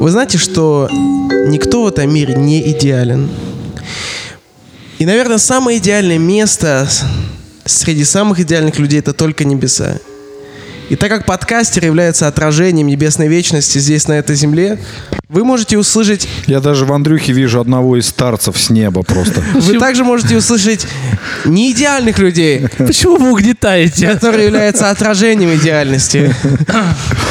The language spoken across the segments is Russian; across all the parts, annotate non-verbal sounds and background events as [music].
Вы знаете, что никто в этом мире не идеален. И, наверное, самое идеальное место среди самых идеальных людей это только небеса. И так как подкастер является отражением небесной вечности здесь, на этой земле, вы можете услышать... Я даже в Андрюхе вижу одного из старцев с неба просто. [laughs] Вы также можете услышать неидеальных людей, Почему вы угнетаете? которые являются отражением идеальности.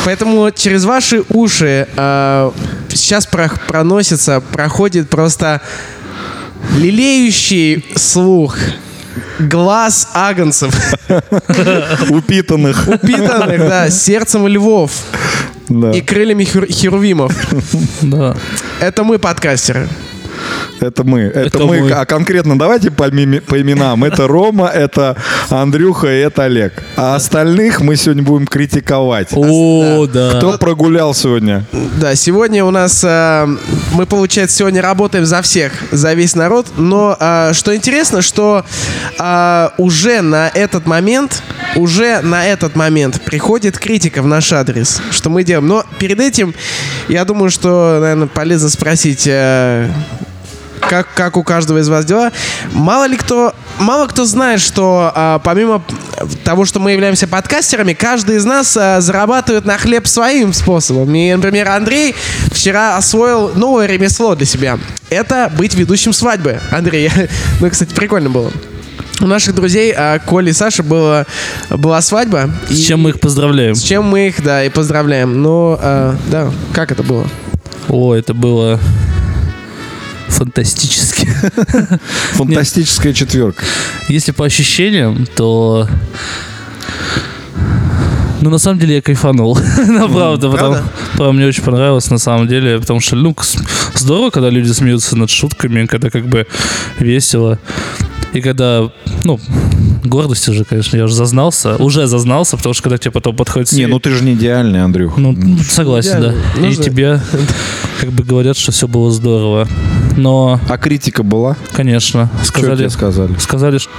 Поэтому через ваши уши э, сейчас про- проносится, проходит просто лелеющий слух глаз агнцев, [laughs] Упитанных. упитанных, да, сердцем львов Да. и крыльями хер- херувимов. Да. Это мы, подкастеры. Это мы. Это, Это мы. мы. А конкретно давайте по, по именам. Это Рома, это Андрюха и это Олег. А остальных мы сегодня будем критиковать. О, да. Кто прогулял сегодня? Да, сегодня у нас э, мы, получается, сегодня работаем за всех, за весь народ. Но э, что интересно, что э, уже на этот момент, уже на этот момент приходит критика в наш адрес, что мы делаем. Но перед этим, я думаю, что, наверное, полезно спросить. э, как, как у каждого из вас дела. Мало ли кто, мало кто знает, что а, помимо того, что мы являемся подкастерами, каждый из нас а, зарабатывает на хлеб своим способом. И, например, Андрей вчера освоил новое ремесло для себя. Это быть ведущим свадьбы. Андрей, [laughs] ну, кстати, прикольно было. У наших друзей а, Коли и Саши была, была свадьба. С и- чем мы их поздравляем? С чем мы их, да, и поздравляем. Но, а, да, как это было? О, это было фантастически. [laughs] Фантастическая четверка. Если по ощущениям, то... Ну, на самом деле, я кайфанул. [laughs] Ну, правда, потому правда? мне очень понравилось, на самом деле, потому что, ну, здорово, когда люди смеются над шутками, когда как бы весело. И когда, ну, гордость уже, конечно, я уже зазнался, уже зазнался, потому что когда тебе потом подходит Не, ну ты же не идеальный, Андрюх. Ну, согласен, да. Идеально. И Нужно- тебе как бы говорят, что все было здорово. Но, А критика была? конечно, Что сказали, тебе сказали? сказали, ш-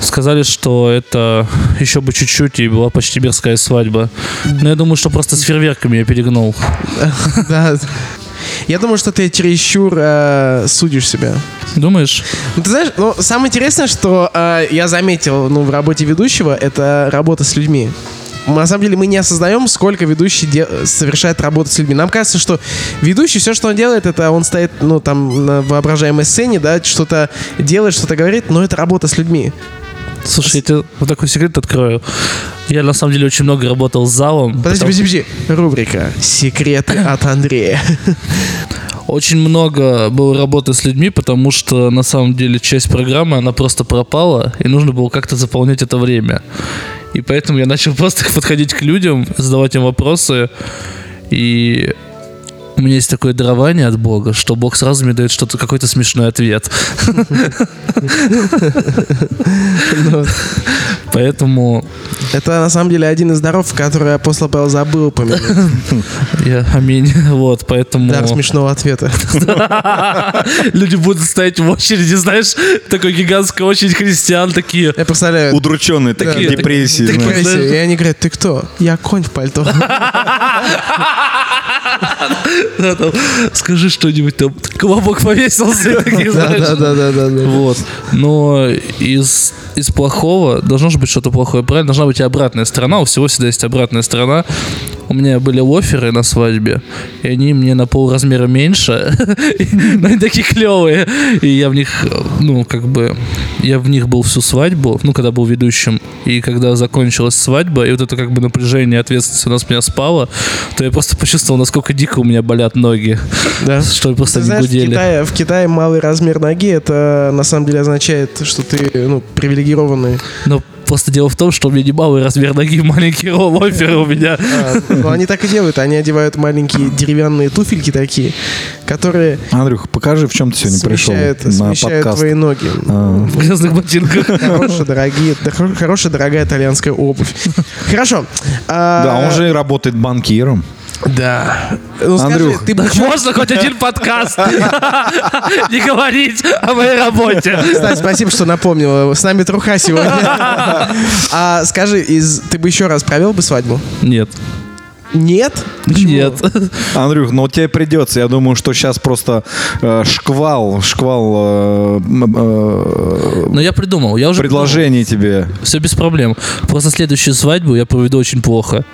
сказали, что это еще бы чуть-чуть и была почти мирская свадьба. Но я думаю, что просто с фейерверками я перегнул. [laughs] Да. Я думаю, что ты чересчур э, судишь себя. Думаешь? Ну, ты знаешь, ну, самое интересное, что э, я заметил ну, в работе ведущего, это работа с людьми. На самом деле мы не осознаем, сколько ведущий де- совершает работу с людьми. Нам кажется, что ведущий, все, что он делает, это он стоит, ну, там, на воображаемой сцене, да, что-то делает, что-то говорит, но это работа с людьми. Слушай, я тебе вот такой секрет открою. Я на самом деле очень много работал с залом. Подожди, потому- подожди, подожди. Рубрика «Секреты от Андрея». [laughs] Очень много было работы с людьми, потому что на самом деле часть программы, она просто пропала, и нужно было как-то заполнять это время. И поэтому я начал просто [laughs] подходить к людям, задавать им вопросы, и у меня есть такое дарование от Бога, что Бог сразу мне дает что-то, какой-то смешной ответ. Ну, Поэтому Это, на самом деле, один из даров, который апостол Павел забыл упомянуть. [laughs] я аминь. Вот, поэтому Дар смешного ответа. [laughs] люди будут стоять в очереди, знаешь, такой гигантская очередь христиан такие. Я представляю, Удрученные, такие депрессии. знаешь. депрессия, и они говорят, ты кто? Я конь в пальто. [laughs] [laughs] Да, там, скажи что-нибудь там. Колобок повесился. [laughs] Да-да-да-да. Вот. Но из, из плохого должно же быть что-то плохое, правильно? Должна быть и обратная сторона. У всего всегда есть обратная сторона. У меня были лоферы на свадьбе, и они мне на пол размера меньше, [laughs] но они такие клевые. И я в них, ну, как бы, я в них был всю свадьбу, ну, когда был ведущим. И когда закончилась свадьба, и вот это как бы напряжение, ответственность у нас меня спало, то я просто почувствовал, насколько дико у меня болят ноги. Да. Что просто Ты не знаешь, в гудели. Китае, в Китае малый размер ноги, это на самом деле означает, что ты ну, привилегированный. Но просто дело в том, что у меня не малый размер ноги, [laughs] маленький лофер у меня. А, ну, они так и делают, они одевают маленькие деревянные туфельки такие, которые Андрюх, покажи, в чем ты сегодня пришел на подкаст. твои ноги. А, В грязных ботинках. Хорошая, дорогие, хорошая, дорогая итальянская обувь. Хорошо. А, Да, он же работает банкиром. Да. Ну, скажи, Андрюх, ты бы Так можно хоть один подкаст [laughs] не говорить о моей работе. Кстати, спасибо, что напомнил. С нами Труха сегодня. А скажи, из, ты бы еще раз провел бы свадьбу? Нет. Нет? Почему? Нет. Андрюх, ну тебе придется. Я думаю, что сейчас просто э, шквал, шквал э, э, Но я придумал, я уже предложений тебе. Все без проблем. Просто следующую свадьбу я проведу очень плохо.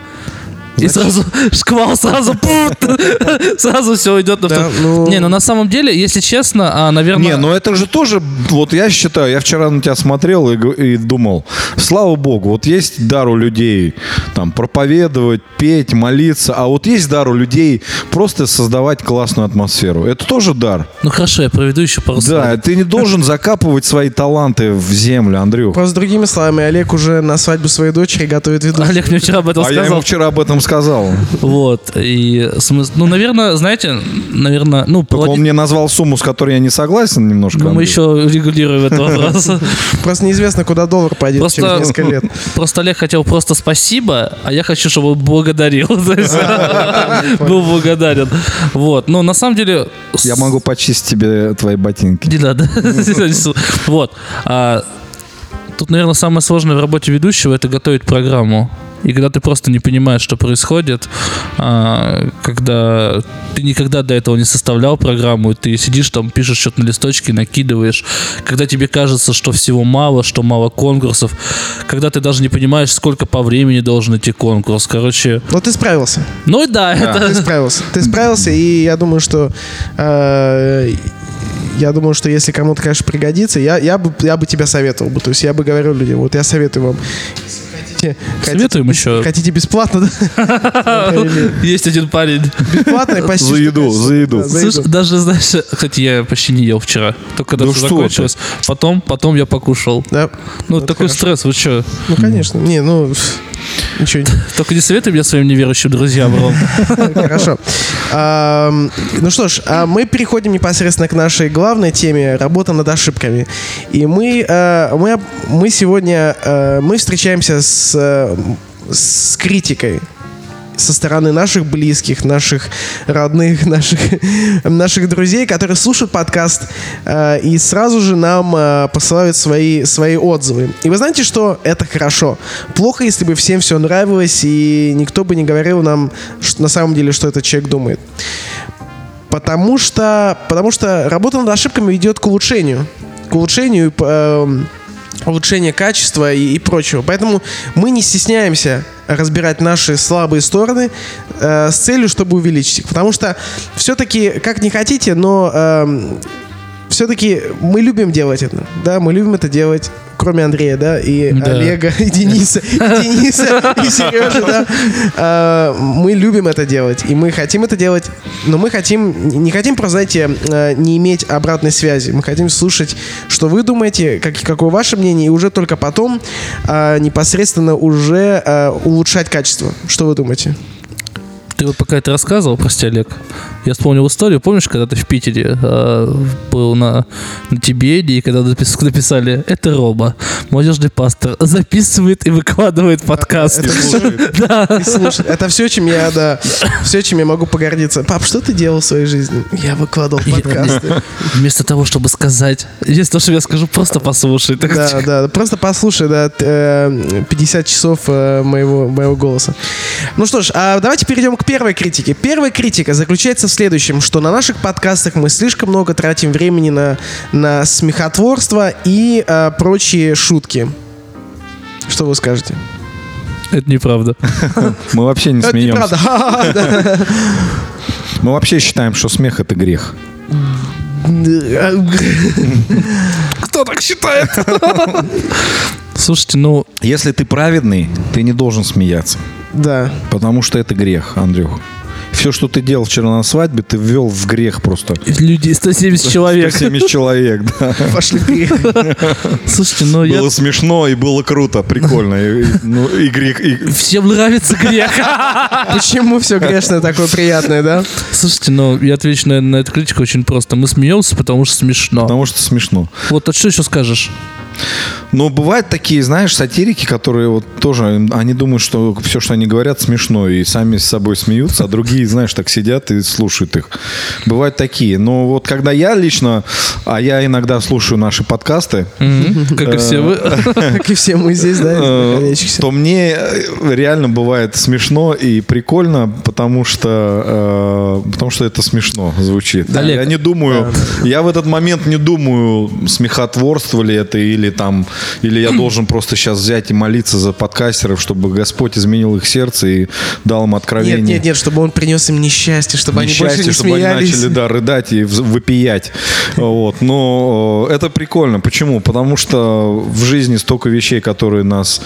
И сразу [laughs] шквал, сразу [laughs] пут, [laughs] сразу все идет на Да, втор- ну- Не, ну на самом деле, если честно, а, наверное... Не, ну это же тоже, вот я считаю, я вчера на тебя смотрел и, думал, слава богу, вот есть дар у людей там проповедовать, петь, молиться, а вот есть дар у людей просто создавать классную атмосферу. Это тоже дар. Ну хорошо, я проведу еще пару Да, свадеб. ты не должен закапывать свои таланты в землю, Андрюх. Просто другими словами, Олег уже на свадьбу своей дочери готовит виду. Олег мне вчера об этом А я сказал. ему вчера об этом сказал. Вот. И смысл... Ну, наверное, знаете, наверное, ну, Только он мне назвал сумму, с которой я не согласен немножко. ну, мы еще регулируем этот вопрос. Просто неизвестно, куда доллар пойдет через Просто, несколько лет. просто Олег хотел просто спасибо, а я хочу, чтобы он благодарил. [laughs] [laughs] Был благодарен. Вот. Но на самом деле... Я могу почистить тебе твои ботинки. Не надо. Вот. А, Тут, наверное, самое сложное в работе ведущего это готовить программу. И когда ты просто не понимаешь, что происходит, а, когда ты никогда до этого не составлял программу, и ты сидишь там, пишешь что-то на листочке, накидываешь, когда тебе кажется, что всего мало, что мало конкурсов, когда ты даже не понимаешь, сколько по времени должен идти конкурс. Короче, Но ты справился. ну и да, Ты это... справился. Ты справился, и я думаю, что э, я думаю, что если кому-то, конечно, пригодится, я, я, бы, я бы тебя советовал бы. То есть я бы говорил людям, вот я советую вам. Хотите- Советуем еще. Хотите бесплатно, [laughs] Есть один парень. Бесплатно и почти. За еду, за еду. Слушай, даже, знаешь, кстати, я почти не ел вчера. Только когда Да все что закончилось. Потом, потом я покушал. Да. Ну, Это такой стресс, вы что? Ну, конечно. Не, ну, ничего. [laughs] Только не советуй меня своим неверующим друзьям, Ром. [laughs] Хорошо. Ну что ж, а мы переходим непосредственно к нашей главной теме работа над ошибками. И мы, э, мы, мы сегодня э, мы встречаемся с, э, с критикой со стороны наших близких, наших родных, [laughs] наших, наших друзей, которые слушают подкаст э, и сразу же нам э, посылают свои, свои отзывы. И вы знаете, что это хорошо. Плохо, если бы всем все нравилось, и никто бы не говорил нам что, на самом деле, что этот человек думает. Потому что, потому что работа над ошибками ведет к улучшению. К улучшению эм, улучшения качества и, и прочего. Поэтому мы не стесняемся разбирать наши слабые стороны э, с целью, чтобы увеличить их. Потому что все-таки, как не хотите, но эм, все-таки мы любим делать это. Да, мы любим это делать. Кроме Андрея, да, и Да. Олега, и Дениса, и Дениса, и [laughs] Сережи, да. А, Мы любим это делать, и мы хотим это делать, но мы хотим, не хотим просто, знаете, э, не иметь обратной связи. Мы хотим слушать, что вы думаете, как, какое ваше мнение, и уже только потом а, непосредственно уже а, улучшать качество. Что вы думаете? Ты вот пока это рассказывал, прости, Олег, я вспомнил историю. Помнишь, когда ты в Питере э, был на, на Тибеде, и когда напис- написали «Это Рома, молодежный пастор, записывает и выкладывает подкаст». Это [laughs] все, и это все, чем я, да, все, чем я могу погордиться. Пап, что ты делал в своей жизни? Я выкладывал подкасты. Вместо того, чтобы сказать, если то, что я скажу, просто послушай. Да, да, просто послушай, да, т- э, 50 часов э, моего, моего голоса. Ну что ж, а давайте перейдем к первой критике. Первая критика заключается в следующем, что на наших подкастах мы слишком много тратим времени на, на смехотворство и э, прочие шутки. Что вы скажете? Это неправда. [laughs] Мы вообще не Это смеемся. [laughs] Мы вообще считаем, что смех это грех. [laughs] Кто так считает? Слушайте, ну, Если ты праведный, ты не должен смеяться. Да. Потому что это грех, Андрюх. Все, что ты делал вчера на свадьбе, ты ввел в грех просто. люди, 170 человек. 170 человек, да. Пошли в грех. Слушайте, ну я... Было смешно и было круто, прикольно. И, ну, и грех, и- Всем нравится грех. Почему все грешное такое приятное, да? Слушайте, ну, я отвечу на, на эту критику очень просто. Мы смеемся, потому что смешно. потому что смешно. Вот, а что еще скажешь? Но бывают такие, знаешь, сатирики, которые вот тоже, они думают, что все, что они говорят, смешно, и сами с собой смеются, а другие, знаешь, так сидят и слушают их. Бывают такие. Но вот когда я лично, а я иногда слушаю наши подкасты. Как и все вы. [laughs] Как и все мы здесь, да, э, то мне э, реально бывает смешно и прикольно, потому что, э, потому что это смешно звучит. Я не думаю, я в этот момент не думаю, смехотворство ли это или там, или я должен просто сейчас взять и молиться за подкастеров, чтобы Господь изменил их сердце и дал им откровение. Нет, нет, нет, чтобы он принес им несчастье, чтобы они больше Несчастье, не чтобы они смеялись. начали, да, рыдать и выпиять. Вот. Но э, это прикольно. Почему? Потому что в жизни столько вещей, которые нас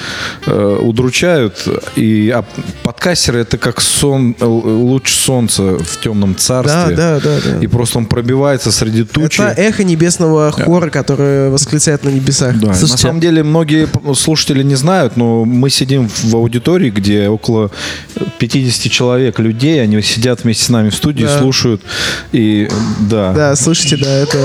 э, удручают. И а подкастеры это как сон, э, луч солнца в темном Да, царстве. да, да, да. И просто он пробивается среди тучи. Это эхо небесного хора, которое восклицает на небесах. Да, на Слушайте, самом деле многие слушатели не знают, но мы сидим в аудитории, где около 50 человек, людей, они сидят вместе с нами в студии, Да. слушают. И да, Да, слышите, да, это,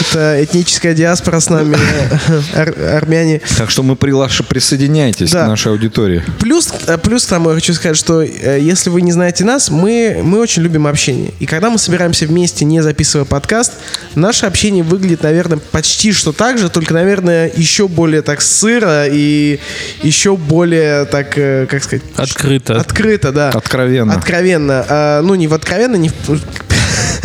это этническая диаспора с нами, [laughs] ар- армяне. Так что мы приглашаем, присоединяйтесь Да. к нашей аудитории. Плюс, э, плюс к тому я хочу сказать, что э, если вы не знаете нас, мы, мы очень любим общение. И когда мы собираемся вместе, не записывая подкаст, наше общение выглядит, наверное, почти что так же, только, наверное, еще более так сыро и еще более так, э, как сказать... Открыто. Открыто, да. Откровенно. Откровенно. А, ну, не в откровенно, не в...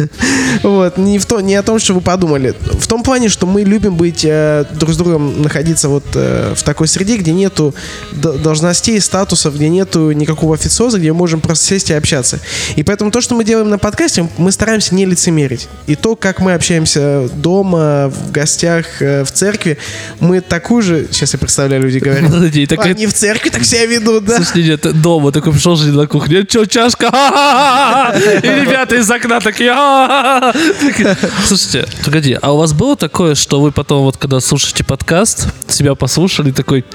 [laughs] Вот, не, в то, не о том, что вы подумали. В том плане, что мы любим быть э, друг с другом, находиться вот э, в такой среде, где нету должностей, статусов, где нету никакого официоза, где мы можем просто сесть и общаться. И поэтому то, что мы делаем на подкасте, мы стараемся не лицемерить. И то, как мы общаемся дома, в гостях, э, в церкви, мы такую же... Сейчас я представляю, люди говорят. [laughs] Подожди, и такая- Они в церкви так себя ведут, да? Слушай, нет, дома такой пришел же на кухню, что, чашка? [laughs] И ребята из окна такие. Такие, [laughs] Слушайте, погоди, а у вас было такое, что вы потом, вот когда слушаете подкаст, себя послушали, такой,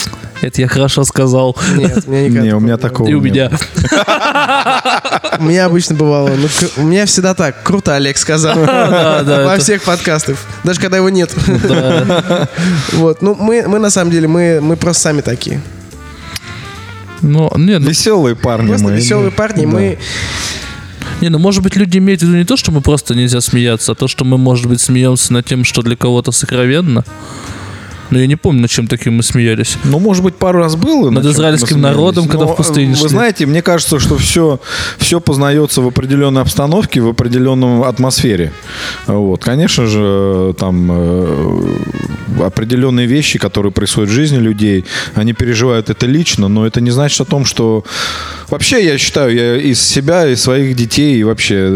это я хорошо сказал. Нет, у меня Не, у меня такого И у нет. меня. У меня обычно бывало. Ну, у меня всегда так. Круто, Олег сказал. [laughs] Во всех подкастах. Даже когда его нет. Да. [laughs] Вот. Ну, мы, мы на самом деле, мы, мы просто сами такие. Ну, не, ну, Веселые парни Просто мы. веселые парни. Да. Мы... не, ну, может быть, люди имеют в виду не то, что мы просто нельзя смеяться, а то, что мы, может быть, смеемся над тем, что для кого-то сокровенно. Но я не помню, над чем таким мы смеялись. Ну, может быть, пару раз было. Над на чем израильским народом, когда Но, в пустыне Вы шли. знаете, мне кажется, что все, все познается в определенной обстановке, в определенной атмосфере. Вот. Конечно же, там э, определенные вещи, которые происходят в жизни людей, они переживают это лично, но это не значит о том, что... Вообще, я считаю, я из себя, из своих детей и вообще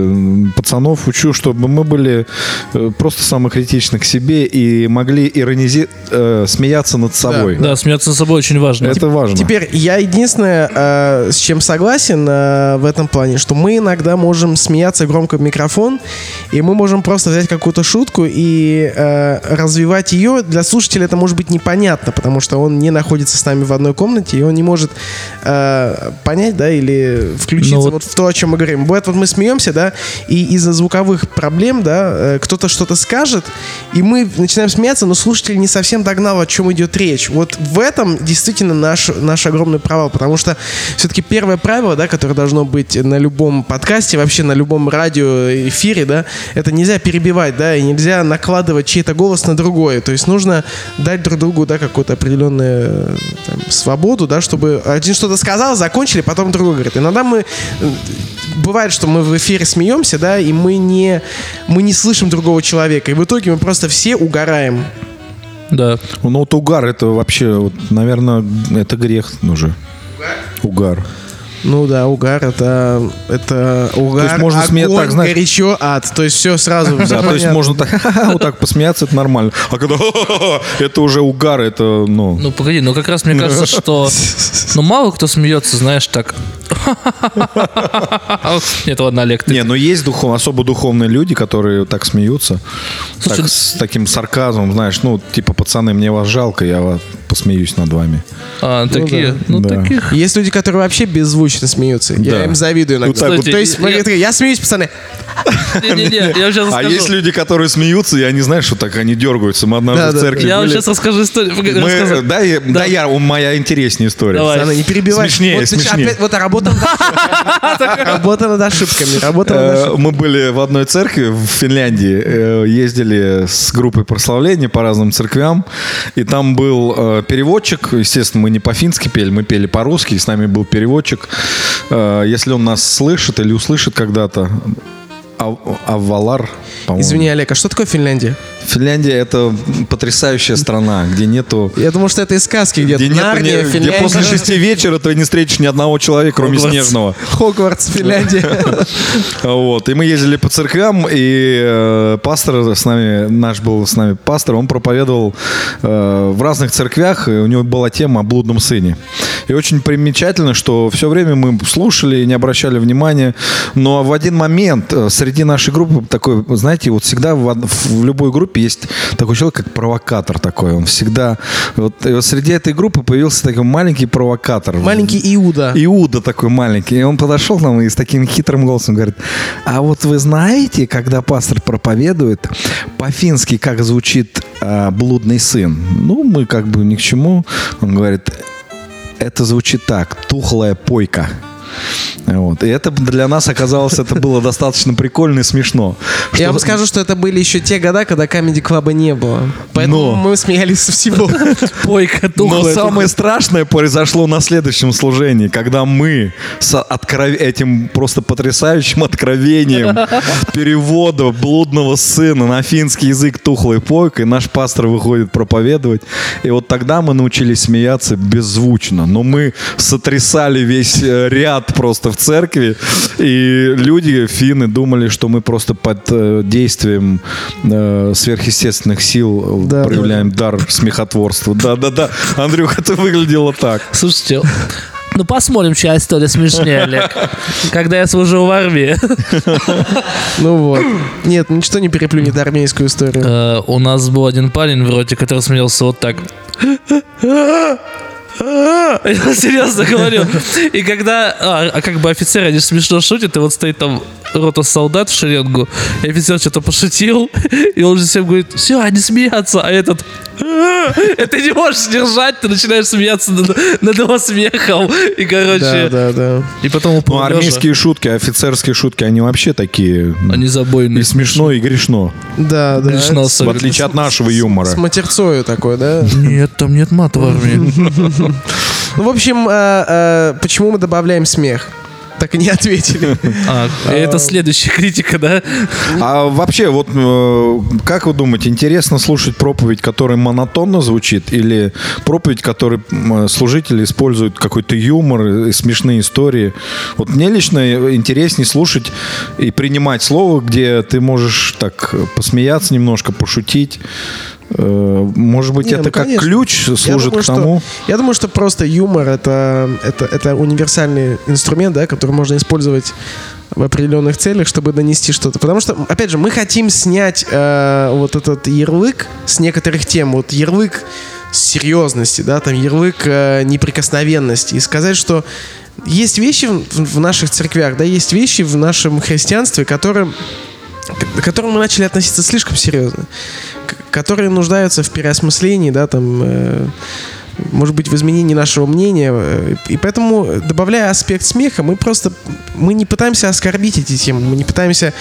пацанов учу, чтобы мы были э, просто самокритичны к себе и могли иронизировать, смеяться над собой. Да, смеяться над собой очень важно. Это важно. Теперь я единственное, э, с чем согласен э, в этом плане, что мы иногда можем смеяться громко в микрофон, и мы можем просто взять какую-то шутку и э, развивать ее. Для слушателя это может быть непонятно, потому что он не находится с нами в одной комнате, и он не может э, понять, да, или включиться Ну вот- вот в то, о чем мы говорим. Бывает, вот мы смеемся, да, и из-за звуковых проблем, да, э, кто-то что-то скажет, и мы начинаем смеяться, но слушатель не совсем догнал, о чем идет речь. Вот в этом действительно наш, наш огромный провал, потому что все-таки первое правило, да, которое должно быть на любом подкасте, вообще на любом радиоэфире, да, это нельзя перебивать, да, и нельзя накладывать чей-то голос на другой. То есть нужно дать друг другу, да, какую-то определенную там, свободу, да, чтобы один что-то сказал, закончили, потом другой говорит. Иногда мы э, бывает, что мы в эфире смеемся, да, и мы не, мы не слышим другого человека. И в итоге мы просто все угораем. Да. Ну вот угар это вообще, вот, наверное, это грех уже. Угар. Ну да, угар это, это угар, есть можно огонь, смеяться так, знаешь- горячо, ад. То есть все сразу. Да, то есть можно так [laughs] вот так посмеяться, это нормально. А когда это уже угар, это, ну... Ну, погоди, ну как раз мне кажется, что... [laughs] Ну, мало кто смеется, знаешь, так... Нет, ладно, Олег. Не, но есть духов, особо духовные люди, которые так смеются. Слушай, так, с таким сарказмом, знаешь, ну, типа, пацаны, мне вас жалко, я вас посмеюсь над вами. А, такие, да. ну, Да. таких... Есть люди, которые вообще беззвучно смеются. Я Да. им завидую иногда. Вот так вот. То есть, Кстати, смотри, я смеюсь, пацаны. Не-не-не, я сейчас А расскажу. есть люди, которые смеются, и они, знаешь, что так они дергаются. Мы однажды Да, в да, церкви Я вам были. сейчас расскажу историю. Мы- да, я, я, моя интереснее история. Давай. Не перебивай. Смешнее, смешнее. опять- вот работа над ошибками. [laughs] Работа над ошибками. Работа над Э, ошибками. Мы были в одной церкви в Финляндии, э, ездили с группой прославления по разным церквям, и там был э, переводчик, естественно, мы не по-фински пели, мы пели по-русски, с нами был переводчик. Э, Если он нас слышит или услышит когда-то, Ав- Аввалар, по-моему. Извини, Олег, а что такое Финляндия? Финляндия это потрясающая страна, где нету Я думал, что это из сказки где-то. где, нету Нарния, ни- где Финляндия. после шести вечера ты не встретишь ни одного человека, кроме Хогвартс. снежного. Хогвартс, Финляндия. [laughs] Вот. И мы ездили по церквям, и э, пастор с нами, наш был с нами пастор, он проповедовал э, в разных церквях, и у него была тема о блудном сыне. И очень примечательно, что все время мы слушали и не обращали внимания, но в один момент э, среди нашей группы такой, знаете, вот всегда в любой группе есть такой человек, как провокатор такой, он всегда... Вот, вот среди этой группы появился такой маленький провокатор. Маленький Иуда. Иуда такой маленький. И он подошел к нам и с таким хитрым голосом говорит, а вот вы знаете, когда пастор проповедует, по-фински как звучит а, блудный сын? Ну, мы как бы ни к чему. Он говорит, это звучит так, тухлая пойка. Вот. И это для нас оказалось, это было достаточно прикольно и смешно. Я Что- вам скажу, что это были еще те года, когда Камеди Клаба не было. Поэтому Но. мы смеялись со всего. [laughs] Пойка, Но тухлая, самое страшное произошло на следующем служении, когда мы с откров- этим просто потрясающим откровением [laughs] перевода блудного сына на финский язык тухлой пойкой, наш пастор выходит проповедовать. И вот тогда мы научились смеяться беззвучно. Но мы сотрясали весь э, ряд просто в церкви. И люди, финны, думали, что мы просто под э, действием э, сверхъестественных сил Да, проявляем дар смехотворства. Да-да-да. Андрюха, это выглядело так. Слушайте, ну посмотрим, чья история смешнее, Олег. Когда я служил в армии, Ну вот. Нет, ничто не переплюнет армейскую историю. э, у нас был один парень в роте, который смеялся вот так. [laughs] Серьезно говорю. И когда, а, а как бы офицеры, они смешно шутят, и вот стоит там рота солдат в шеренгу, и офицер что-то пошутил, [laughs] и он же всем говорит, все, они смеются, а этот [laughs] ты не можешь сдержать, ты начинаешь смеяться над, над его смехом. И, короче, Да, да, да. и потом Ну, упал армейские шутки, офицерские шутки, они вообще такие... Они забойные. И смешно, и грешно. Да, да. Грешно Это В отличие от нашего юмора. С матерцою такой, да? Нет, там нет мата в армии. [laughs] Ну, в общем, э, э, почему мы добавляем смех? Так и не ответили. А, это следующая критика, да? А вообще, вот э, как вы думаете, интересно слушать проповедь, которая монотонно звучит, или проповедь, которой м, служители используют какой-то юмор и смешные истории? Вот мне лично интереснее слушать и принимать слово, где ты можешь так посмеяться немножко, пошутить. Э, Может быть, Не, это ну, как конечно. ключ Я служит думаю, к что- тому. Я думаю, что просто юмор это, это, это универсальный инструмент, да, который можно использовать в определенных целях, чтобы донести что-то. Потому что, опять же, мы хотим снять э, вот этот ярлык с некоторых тем. Вот ярлык серьезности, да, там ярлык э, неприкосновенности. И сказать, что есть вещи в, в наших церквях, да, есть вещи в нашем христианстве, которые к которым мы начали относиться слишком серьезно, которые нуждаются в переосмыслении, да, там, э, может быть, в изменении нашего мнения. И поэтому, добавляя аспект смеха, мы просто, мы не пытаемся оскорбить эти темы, мы не пытаемся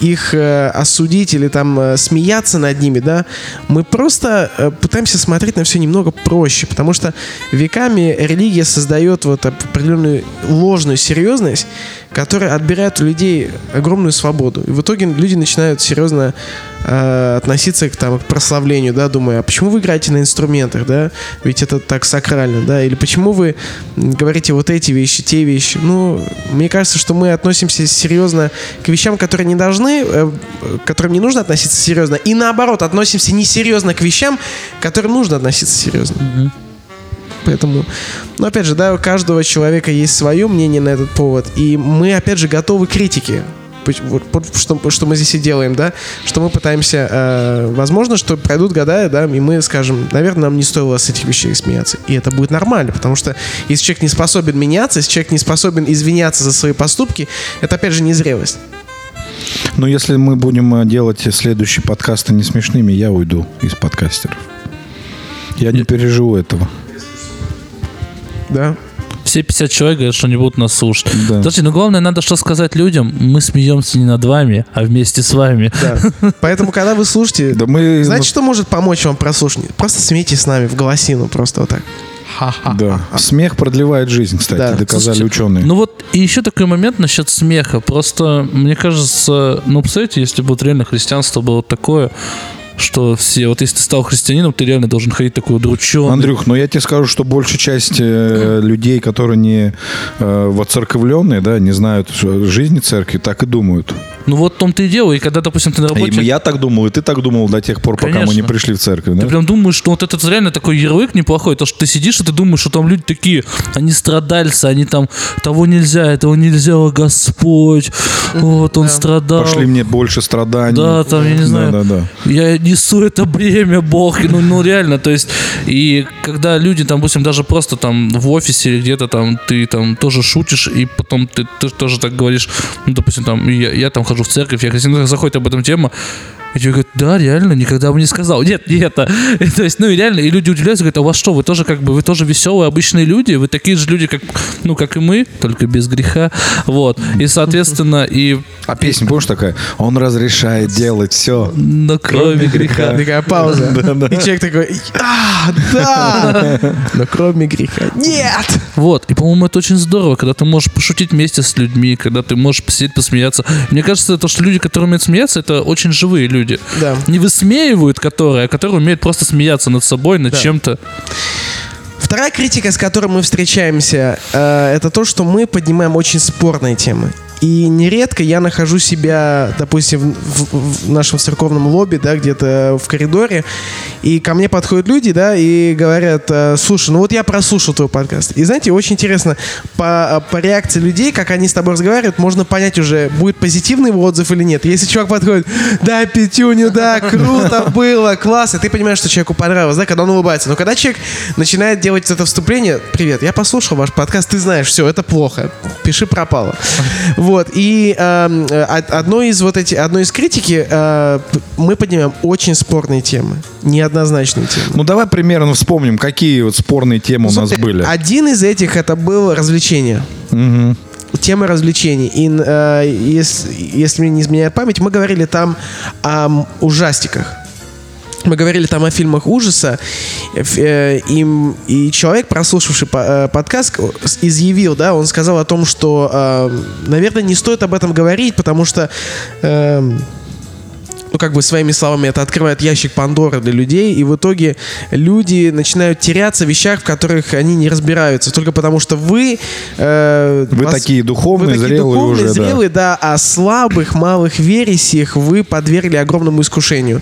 их э, осудить или там э, смеяться над ними, да, мы просто э, пытаемся смотреть на все немного проще, потому что веками религия создает вот определенную ложную серьезность, которая отбирает у людей огромную свободу. И в итоге люди начинают серьезно э, относиться к, там, к прославлению, да, думая, а почему вы играете на инструментах, да, ведь это так сакрально, да, или почему вы говорите вот эти вещи, те вещи. Ну, мне кажется, что мы относимся серьезно к вещам, которые не должны, э, к которым не нужно относиться серьезно, и наоборот, относимся несерьезно к вещам, к которым нужно относиться серьезно. Поэтому, ну, опять же, да, у каждого человека есть свое мнение на этот повод, и мы, опять же, готовы к критике. что, что мы здесь и делаем, да, что мы пытаемся, э, возможно, что пройдут года, да, и мы скажем, наверное, нам не стоило с этих вещей смеяться. И это будет нормально, потому что если человек не способен меняться, если человек не способен извиняться за свои поступки, это опять же незрелость. Но если мы будем э, делать следующие подкасты не смешными, я уйду из подкастеров. Я не переживу этого. Да? Все 50 человек говорят, что не будут нас слушать. Да. Подожди, но главное, надо что сказать людям. Мы смеемся не над вами, а вместе с вами. Да. Поэтому, когда вы слушаете, Да мы... знаете, что может помочь вам прослушать? Просто смейтесь с нами в голосину, просто вот так. Ха-ха. Да. Смех продлевает жизнь, кстати, Да. доказали Слушайте, ученые. Ну вот, и еще такой момент насчет смеха. Просто, мне кажется, ну, представляете, если бы вот реально христианство было такое, что все, вот если ты стал христианином, ты реально должен ходить такой удрученный. Андрюх, ну я тебе скажу, что большая часть э, людей, которые не э, воцерковленные, да, не знают что- жизни церкви, так и думают. Ну вот в том-то и дело. И когда, допустим, ты на работе... И я так думал, и ты так думал до тех пор, пока мы не Конечно. пришли в церковь. Ты Да? прям думаешь, что вот этот реально такой ярлык неплохой, то, что ты сидишь, и ты думаешь, что там люди такие, они страдальцы, они там, того нельзя, этого нельзя, о, Господь, вот он страдал. Пошли мне больше страданий. Да, там, я не знаю. Да, да, да. Я несу это бремя, Бог. Ну, ну реально, то есть, и когда люди, там, допустим, даже просто там в офисе или где-то там, ты там тоже шутишь, и потом ты, ты тоже так говоришь, ну, допустим, там, я, я там хожу в церковь, я христианин, заходит об этом тема, и тебе говорят, да, реально, никогда бы не сказал. Нет, не это. И, [laughs] то есть, ну и реально, и люди удивляются, говорят, а у вас что, вы тоже как бы, вы тоже веселые, обычные люди, вы такие же люди, как, ну, как и мы, только без греха. Вот. И, соответственно, и, А песня, помнишь, такая? Он разрешает делать все. но кроме греха. Такая пауза. [laughs] И человек такой, а, да, [laughs] но кроме греха. Нет! Вот, и, по-моему, это очень здорово, когда ты можешь пошутить вместе с людьми, когда ты можешь посидеть, посмеяться. Мне кажется, то, что люди, которые умеют смеяться, это очень живые люди. Да. Не высмеивают которые, а которые умеют просто смеяться над собой, над Да. чем-то. Вторая критика, с которой мы встречаемся, э, это то, что мы поднимаем очень спорные темы. И нередко я нахожу себя, допустим, в, в нашем церковном лобби, да, где-то в коридоре, и ко мне подходят люди, да, и говорят, э, слушай, ну вот я прослушал твой подкаст. И знаете, очень интересно, по, по реакции людей, как они с тобой разговаривают, можно понять уже, будет позитивный отзыв или нет. Если чувак подходит, да, Петюню, да, круто было, классно, ты понимаешь, что человеку понравилось, да, когда он улыбается. Но когда человек начинает делать это вступление, привет, я послушал ваш подкаст, ты знаешь, все, это плохо, пиши пропало. Вот, и эм, э, од- одной из вот эти, одной из критики э, мы поднимаем очень спорные темы, неоднозначные темы. Ну давай примерно вспомним, какие вот спорные темы у нас были. Один из этих это был развлечение. Мгм. Тема развлечений. И э, если, если мне не изменяет память, мы говорили там о ужастиках. Мы говорили там о фильмах ужаса, э, и, и человек, прослушавший э, подкаст, изъявил, да, он сказал о том, что, э, наверное, не стоит об этом говорить, потому что эм, ну, как бы своими словами, это открывает ящик Пандоры для людей, и в итоге люди начинают теряться в вещах, в которых они не разбираются, только потому что вы... э, Вы вас- такие духовные, вы такие зрелые духовные, уже, да. зрелые, да. а слабых, малых вересиях вы подвергли огромному искушению.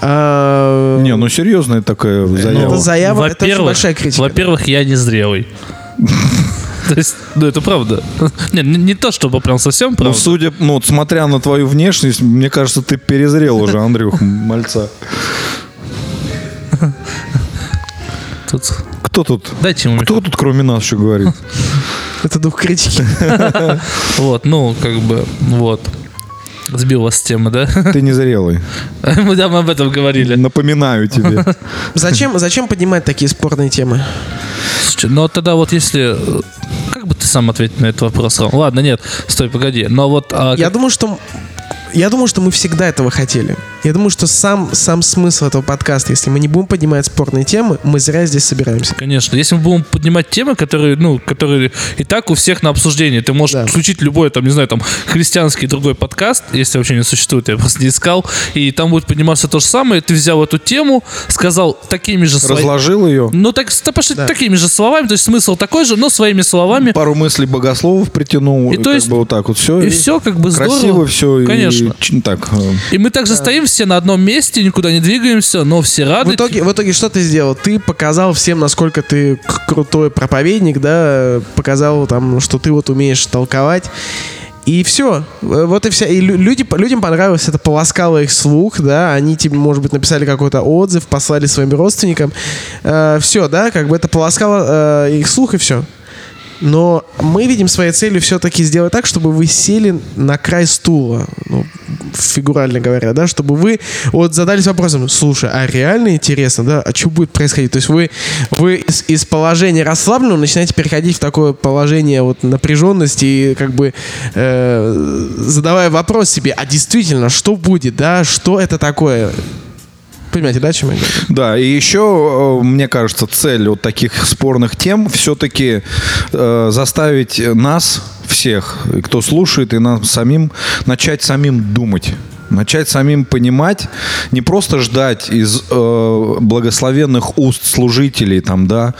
А, Не, ну серьезная такая заява. это заява, это очень большая критика. во-первых, я не зрелый. То есть, ну это правда. [laughs] Не, не, не то, чтобы прям совсем Ну, правда. судя, ну, вот смотря на твою внешность, мне кажется, ты перезрел уже, Андрюх, мальца. Тут- Кто тут? Дайте ему Кто тут, кроме нас, еще говорит? [laughs] Это дух критики. [laughs] Вот, ну, как бы, вот. Сбил вас с темы, да? Ты незрелый. Мы там об этом говорили. Напоминаю тебе. Зачем, зачем поднимать такие спорные темы? Слушайте, но тогда вот если... сам ответил на этот вопрос? Ром? Ладно, нет, стой, погоди. Но вот... а, Я как- думаю, что я думаю, что мы всегда этого хотели. Я думаю, что сам, сам смысл этого подкаста, если мы не будем поднимать спорные темы, мы зря здесь собираемся. Конечно, если мы будем поднимать темы, которые, ну, которые и так у всех на обсуждение, ты можешь Да. включить любой, там, не знаю, там, христианский другой подкаст, если вообще не существует, я просто не искал, и там будет подниматься то же самое, ты взял эту тему, сказал такими же словами, Разложил ее. ну, так, да, пошли Да. такими же словами, то есть смысл такой же, но своими словами, Пару мыслей богословов притянул. И то как есть- бы вот так вот все. и все как бы здорово. Красиво все. Конечно. И, так. э, И мы также стоим все на одном месте, никуда не двигаемся, но все рады. В итоге, в итоге что ты сделал? Ты показал всем, насколько ты крутой проповедник, да, показал там, что ты вот умеешь толковать. И все. Вот и вся. И лю- люди, людям понравилось, это полоскало их слух, да, они тебе, может быть, написали какой-то отзыв, послали своим родственникам. все, да, как бы это полоскало э, их слух и все. Но мы видим своей целью все-таки сделать так, чтобы вы сели на край стула, ну, фигурально говоря, да, чтобы вы вот задались вопросом, слушай, а реально интересно, да, а что будет происходить? То есть вы, вы из, из положения расслабленного начинаете переходить в такое положение вот напряженности и как бы э, задавая вопрос себе, а действительно, что будет, да, что это такое? Понимаете, да, чем я говорю? Да, и еще, э, мне кажется, цель вот таких спорных тем все-таки э, заставить нас всех, кто слушает, и нам самим начать самим думать начать самим понимать, не просто ждать из э, благословенных уст служителей, там, да,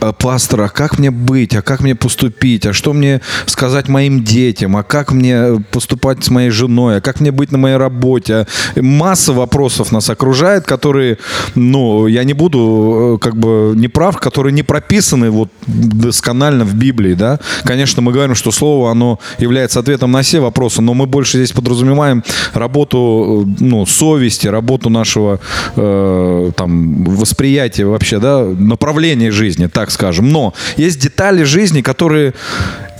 э, пастора, как мне быть, а как мне поступить, а что мне сказать моим детям, а как мне поступать с моей женой, а как мне быть на моей работе. Масса вопросов нас окружает, которые, ну, я не буду, э, как бы, не прав, которые не прописаны вот досконально в Библии, да. Конечно, мы говорим, что Слово, оно является ответом на все вопросы, но мы больше здесь подразумеваем работу работу ну, совести, работу нашего э, там, восприятия вообще, да, направления жизни, так скажем. Но есть детали жизни, которые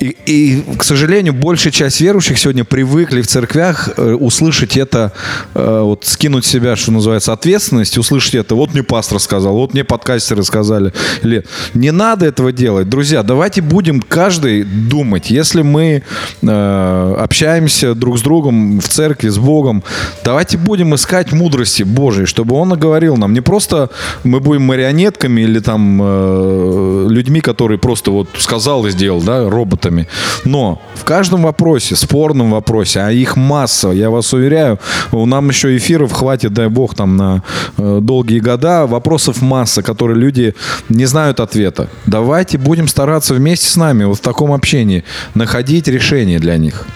и, и, к сожалению, большая часть верующих сегодня привыкли в церквях э, услышать это, э, вот скинуть себя, что называется, ответственность, услышать это. Вот мне пастор сказал, вот мне подкастеры сказали. Или не надо этого делать. Друзья, давайте будем каждый думать. Если мы э, общаемся друг с другом в церкви, с Богом, давайте будем искать мудрости Божией, чтобы Он говорил нам. Не просто мы будем марионетками или там э, людьми, которые просто вот сказал и сделал, да, робот роботами. Но в каждом вопросе, спорном вопросе, а их масса, я вас уверяю, у нам еще эфиров хватит, дай бог, там на э, долгие года, вопросов масса, которые люди не знают ответа. Давайте будем стараться вместе с нами вот в таком общении находить решение для них.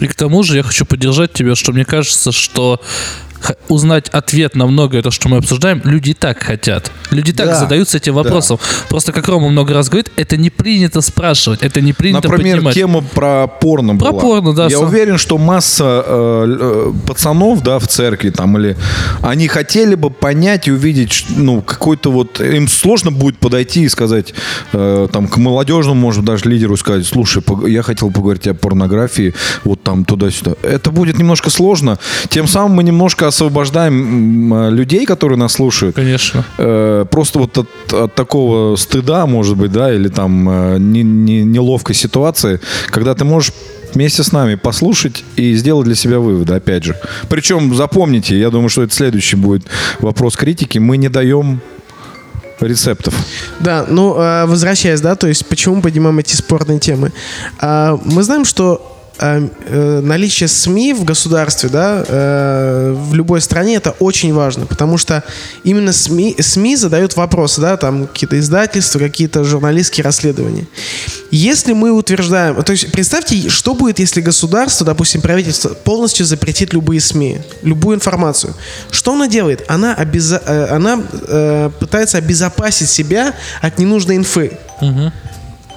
И к тому же я хочу поддержать тебя, что мне кажется, что узнать ответ на многое то, что мы обсуждаем, люди и так хотят. Люди так да, задаются этим вопросом. Да. Просто, как Рома много раз говорит, это не принято спрашивать, это не принято Например, поднимать. тема про порно Про была. порно, да. Я сам. уверен, что масса э, э, пацанов, да, в церкви там, или они хотели бы понять и увидеть, ну, какой-то вот... Им сложно будет подойти и сказать, э, там, к молодежному, может, даже лидеру сказать, слушай, я хотел поговорить о порнографии, вот там туда-сюда. Это будет немножко сложно. Тем самым мы немножко освобождаем людей, которые нас слушают. Конечно. Э, просто вот от, от такого стыда, может быть, да, или там э, не, не, неловкой ситуации, когда ты можешь вместе с нами послушать и сделать для себя выводы, опять же. Причем, запомните, я думаю, что это следующий будет вопрос критики, мы не даем рецептов. Да, ну, э, возвращаясь, да, то есть почему поднимаем эти спорные темы? А, мы знаем, что наличие СМИ в государстве, да, э, в любой стране это очень важно, потому что именно СМИ, СМИ задают вопросы, да, там какие-то издательства, какие-то журналистские расследования. Если мы утверждаем, то есть представьте, что будет, если государство, допустим, правительство полностью запретит любые СМИ, любую информацию. Что она делает? Она, обеза, она э, пытается обезопасить себя от ненужной инфы. Угу.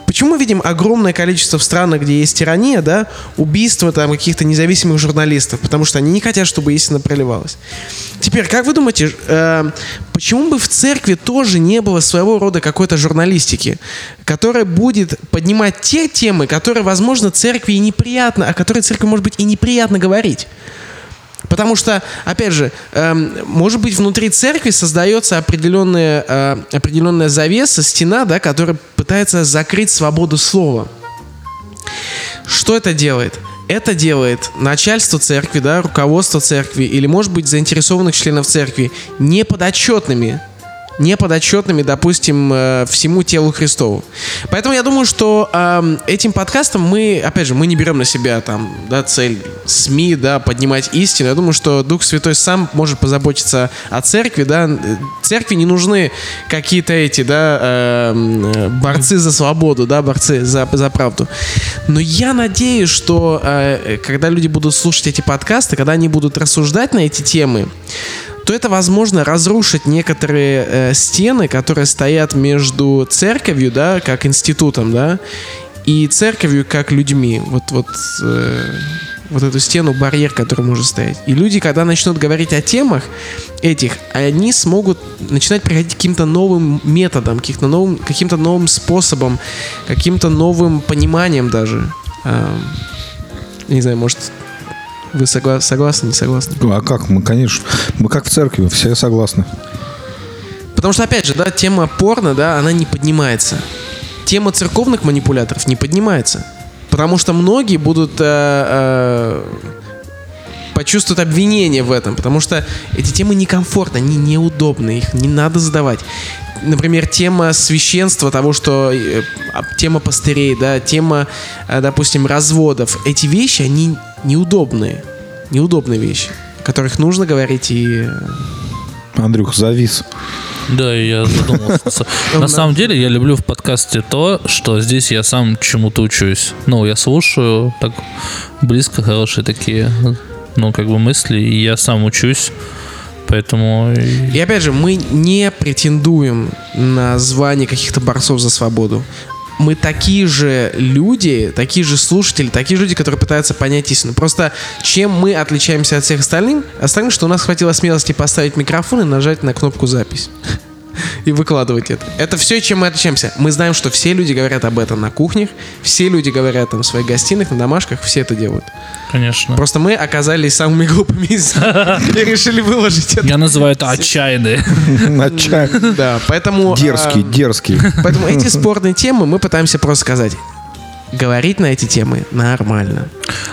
Почему мы видим огромное количество в странах, где есть тирания, да, убийства там каких-то независимых журналистов, потому что они не хотят, чтобы истина проливалась. Теперь, как вы думаете, э, почему бы в церкви тоже не было своего рода какой-то журналистики, которая будет поднимать те темы, которые, возможно, церкви и неприятно, о которой церкви, может быть, и неприятно говорить? Потому что, опять же, э, может быть, внутри церкви создается определенная, э, определенная завеса, стена, да, которая пытается закрыть свободу слова. Что это делает? Это делает начальство церкви, да, руководство церкви или, может быть, заинтересованных членов церкви неподотчетными неподотчетными, допустим, э, всему телу Христову. Поэтому я думаю, что э, этим подкастом мы, опять же, мы не берем на себя там, да, цель СМИ, да, поднимать истину. Я думаю, что Дух Святой сам может позаботиться о церкви, да. Церкви не нужны какие-то эти, да, э, борцы за свободу, да, борцы за, за правду. Но я надеюсь, что э, когда люди будут слушать эти подкасты, когда они будут рассуждать на эти темы, то это возможно разрушить некоторые э, стены, которые стоят между церковью, да, как институтом, да, и церковью как людьми. Вот, вот, э, вот эту стену, барьер, который может стоять. И люди, когда начнут говорить о темах этих, они смогут начинать приходить каким-то новым методам, каким-то новым, каким-то новым способом, каким-то новым пониманием даже. А, не знаю, может, вы согла- согласны, не согласны? А как? Мы, конечно, мы как в церкви, все согласны. Потому что, опять же, да, тема порно, да, она не поднимается. Тема церковных манипуляторов не поднимается. Потому что многие будут э, э, почувствуют обвинение в этом, потому что эти темы некомфортны, они неудобны, их не надо задавать. Например, тема священства, того, что э, тема пастырей, да, тема, э, допустим, разводов. Эти вещи, они неудобные, неудобные вещи, о которых нужно говорить и э, Андрюх, завис. Да, я задумался. [laughs] На самом деле, я люблю в подкасте то, что здесь я сам чему-то учусь. Ну, я слушаю так близко хорошие такие, ну, как бы мысли, и я сам учусь. Поэтому... И опять же, мы не претендуем на звание каких-то борцов за свободу. Мы такие же люди, такие же слушатели, такие же люди, которые пытаются понять истину. Просто чем мы отличаемся от всех остальных, остальных, что у нас хватило смелости поставить микрофон и нажать на кнопку запись. [laughs] И выкладывать это. Это все, чем мы отличаемся. Мы знаем, что все люди говорят об этом на кухнях, все люди говорят там в своих гостиных, на домашках, все это делают. Конечно. Просто мы оказались самыми глупыми и решили выложить это. Я называю это отчаянные. [laughs] Отчаянный. Да, поэтому... Дерзкий, а, дерзкий. Поэтому эти спорные темы мы пытаемся просто сказать. Говорить на эти темы нормально.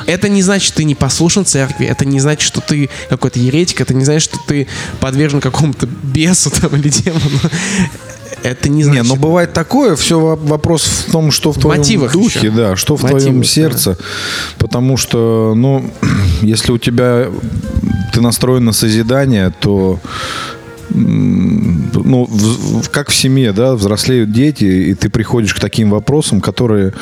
Это не значит, что ты не послушан церкви, это не значит, что ты какой-то еретик, это не значит, что ты подвержен какому-то бесу там или демону. Это не Не, значит. ну бывает такое, все вопрос в том, что в твоем мотивах духе, еще. да, что в Мотивах, твоем да. сердце. Потому что, ну, [clears throat] если у тебя ты настроен на созидание, то ну, в- в- как в семье, да, взрослеют дети, и ты приходишь к таким вопросам, которые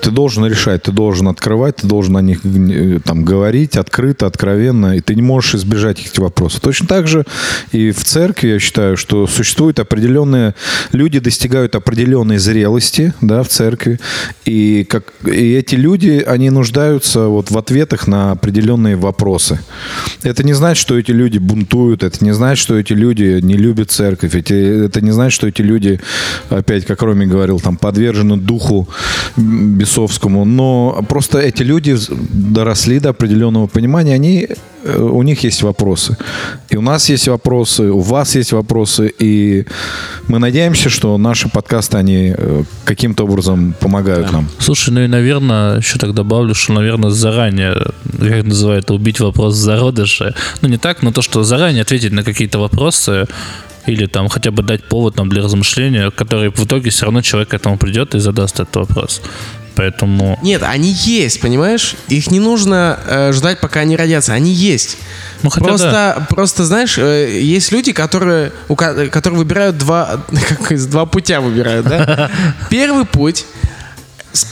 ты должен решать, ты должен открывать, ты должен о них э, там говорить открыто, откровенно, и ты не можешь избежать этих вопросов. Точно так же и в церкви я считаю, что существуют определенные люди достигают определенной зрелости, да, в церкви, и как и эти люди они нуждаются вот в ответах на определенные вопросы. Это не значит, что эти люди бунтуют, это не значит, что эти люди не любят церковь, эти, это не значит, что эти люди, опять, как Роми говорил, там подвержены духу бесовскому, но просто эти люди доросли до определенного понимания, они, э, у них есть вопросы. И у нас есть вопросы, у вас есть вопросы, и мы надеемся, что наши подкасты, они э, каким-то образом помогают нам. Слушай, ну и, наверное, еще так добавлю, что, наверное, заранее, как называют, убить вопрос зародыша. Ну, не так, но то, что заранее ответить на какие-то вопросы или там хотя бы дать повод нам для размышления, который в итоге все равно человек к этому придет и задаст этот вопрос. Поэтому... Нет, они есть, понимаешь? Их не нужно э, ждать, пока они родятся. Они есть. Ну, хотя просто, да. просто, знаешь, э, есть люди, которые, у, ко- которые выбирают два, [laughs] как из два путя выбирают, да? [laughs] Первый путь,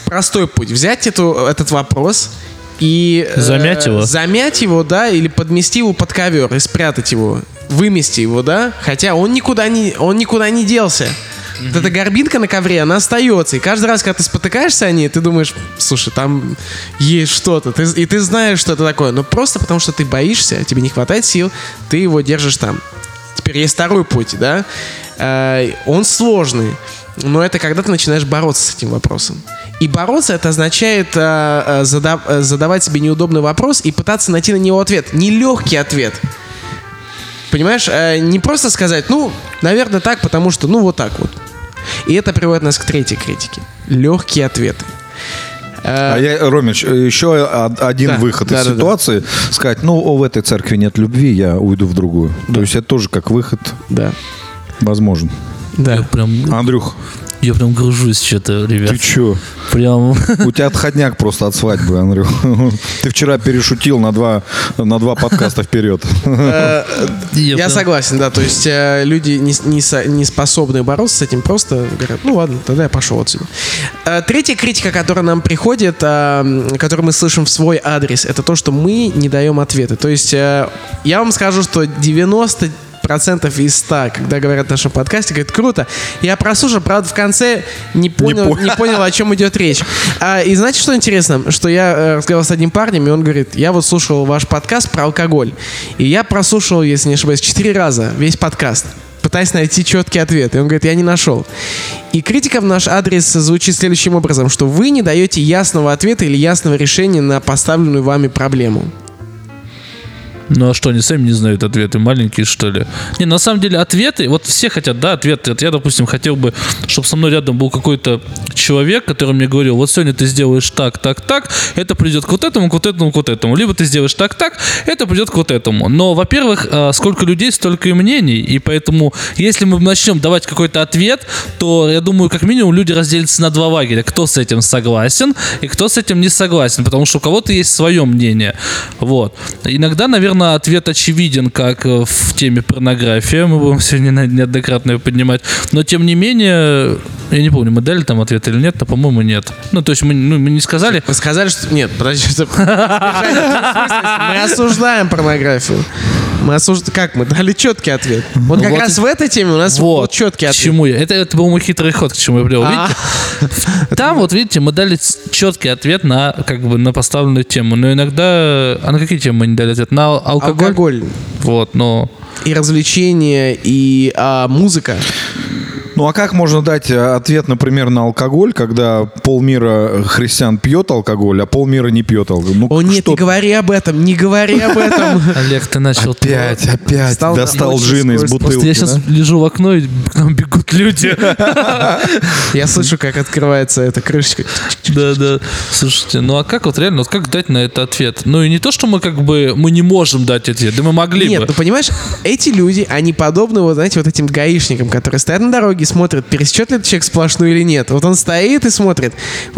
простой путь, взять эту, этот вопрос и... э, Замять его. Замять его, да, или подмести его под ковер и спрятать его. Вымести его, да? Хотя он никуда не, он никуда не делся. Вот эта горбинка на ковре, она остается. И каждый раз, когда ты спотыкаешься о ней, ты думаешь, слушай, там есть что-то. И ты знаешь, что это такое. Но просто потому, что ты боишься, тебе не хватает сил, ты его держишь там. Теперь есть второй путь, да? Э, он сложный. Но это когда ты начинаешь бороться с этим вопросом. И бороться это означает э, э, зада- э, задавать себе неудобный вопрос и пытаться найти на него ответ. Нелегкий ответ. Понимаешь, Э, не просто сказать, ну, наверное, так, потому что, ну, вот так вот. И это приводит нас к третьей критике. Легкие ответы. Э, А я, Ромич, еще од- один Да, выход да, из да, да. ситуации. Сказать, ну, о, в этой церкви нет любви, я уйду в другую. То есть это тоже как выход Да. возможен. Да. Я прям, Андрюх, я прям гружусь что-то, ребят. ты че? Прям... У тебя отходняк просто от свадьбы, Андрюх. Ты вчера перешутил на два, на два подкаста вперед. Э, Я согласен, да. То есть э, люди не, способны бороться с этим, просто говорят, ну ладно, тогда я пошел отсюда. Э, Третья критика, которая нам приходит, которую мы слышим в свой адрес, это то, что мы не даем ответы. То есть я вам скажу, что 95% 90% из 100, когда говорят в нашем подкасте, говорят, круто. Я прослушал, правда, в конце не понял, по- не, понял о чем идет речь. А, и знаете, что интересно? Что я э, разговаривал с одним парнем, и он говорит, я вот слушал ваш подкаст про алкоголь. И я прослушал, если не ошибаюсь, 4 раза весь подкаст пытаясь найти четкий ответ. И он говорит, я не нашел. И критика в наш адрес звучит следующим образом, что вы не даете ясного ответа или ясного решения на поставленную вами проблему. Ну а что, они сами не знают ответы, маленькие что ли? Не, на самом деле ответы, вот все хотят, да, ответы. Вот я, допустим, хотел бы, чтобы со мной рядом был какой-то человек, который мне говорил, вот сегодня ты сделаешь так, так, так, это придет к вот этому, к вот этому, к вот этому. Либо ты сделаешь так, так, это придет к вот этому. Но, во-первых, а, сколько людей, столько и мнений, и поэтому, если мы начнем давать какой-то ответ, то, я думаю, как минимум люди разделятся на два лагеря. Кто с этим согласен и кто с этим не согласен, потому что у кого-то есть свое мнение. Вот. Иногда, наверное, ответ очевиден, как э, в теме порнография. Мы будем сегодня неоднократно ее поднимать. Но, тем не менее, я не помню, мы дали там ответ или нет, но, по-моему, нет. Ну, то есть мы, ну, мы не сказали, Вы сказали, что... Нет, подожди. что- [laughs] Мы осуждаем порнографию. Мы осуждаем... Как? Мы дали четкий ответ. Вот как раз в этой теме у нас вот четкий ответ. чему я. Это, это был мой хитрый ход, к чему я привел. А. Там, вот видите, мы дали четкий ответ на как бы на поставленную тему. Но иногда. А на какие темы мы не дали ответ? На алкоголь? Алкоголь. Вот, но. И развлечения, и а, музыка. Ну а как можно дать э, ответ, например, на алкоголь, когда полмира христиан пьет алкоголь, а полмира не пьет алкоголь? Ну, О нет, что не говори об этом, не говори об этом. [laughs] Олег, ты начал. Опять, опять Стал достал очень джин из бутылки. Просто я сейчас да? лежу в окно, и к нам бегут люди. [laughs] Я слышу, как открывается эта крышечка. Да, да. Слушайте, ну а как вот реально, вот как дать на это ответ? Ну и не то, что мы как бы, мы не можем дать ответ, да мы могли Нет, бы. ну понимаешь, эти люди, они подобны, вот знаете, вот этим гаишникам, которые стоят на дороге и смотрят, пересечет ли этот человек сплошную или нет. Вот он стоит и смотрит.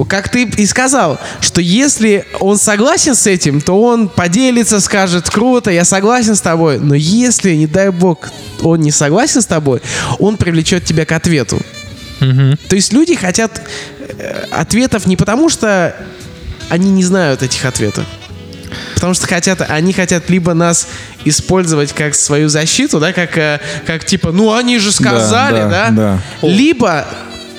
Как ты и сказал, что если он согласен с этим, то он поделится, скажет, круто, я согласен с тобой. Но если, не дай бог, он не согласен с тобой, он привлечет тебя к ответу. То есть люди хотят э, ответов не потому, что они не знают этих ответов. Потому что хотят, они хотят либо нас использовать как свою защиту, да, как, э, как типа, ну они же сказали, да, да, да. либо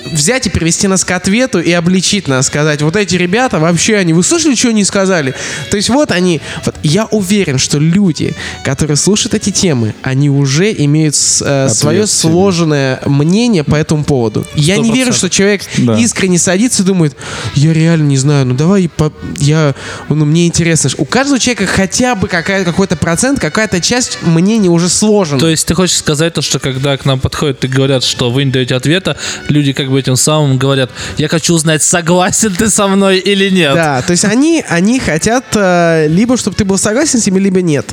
взять и привести нас к ответу и обличить нас, сказать, вот эти ребята вообще, они, вы слышали, что они сказали? То есть вот они, вот я уверен, что люди, которые слушают эти темы, они уже имеют э, свое сложенное мнение по этому поводу. Я не верю, 100%. что человек Да. искренне садится и думает, я реально не знаю, ну давай, по- я, ну мне интересно. У каждого человека хотя бы какая, какой-то процент, какая-то часть мнения уже сложена. То есть ты хочешь сказать то, что когда к нам подходят и говорят, что вы не даете ответа, люди как бы этим самым говорят, я хочу узнать, согласен ты со мной или нет. Да, то есть они, они хотят э, либо, чтобы ты был согласен с ними, либо нет.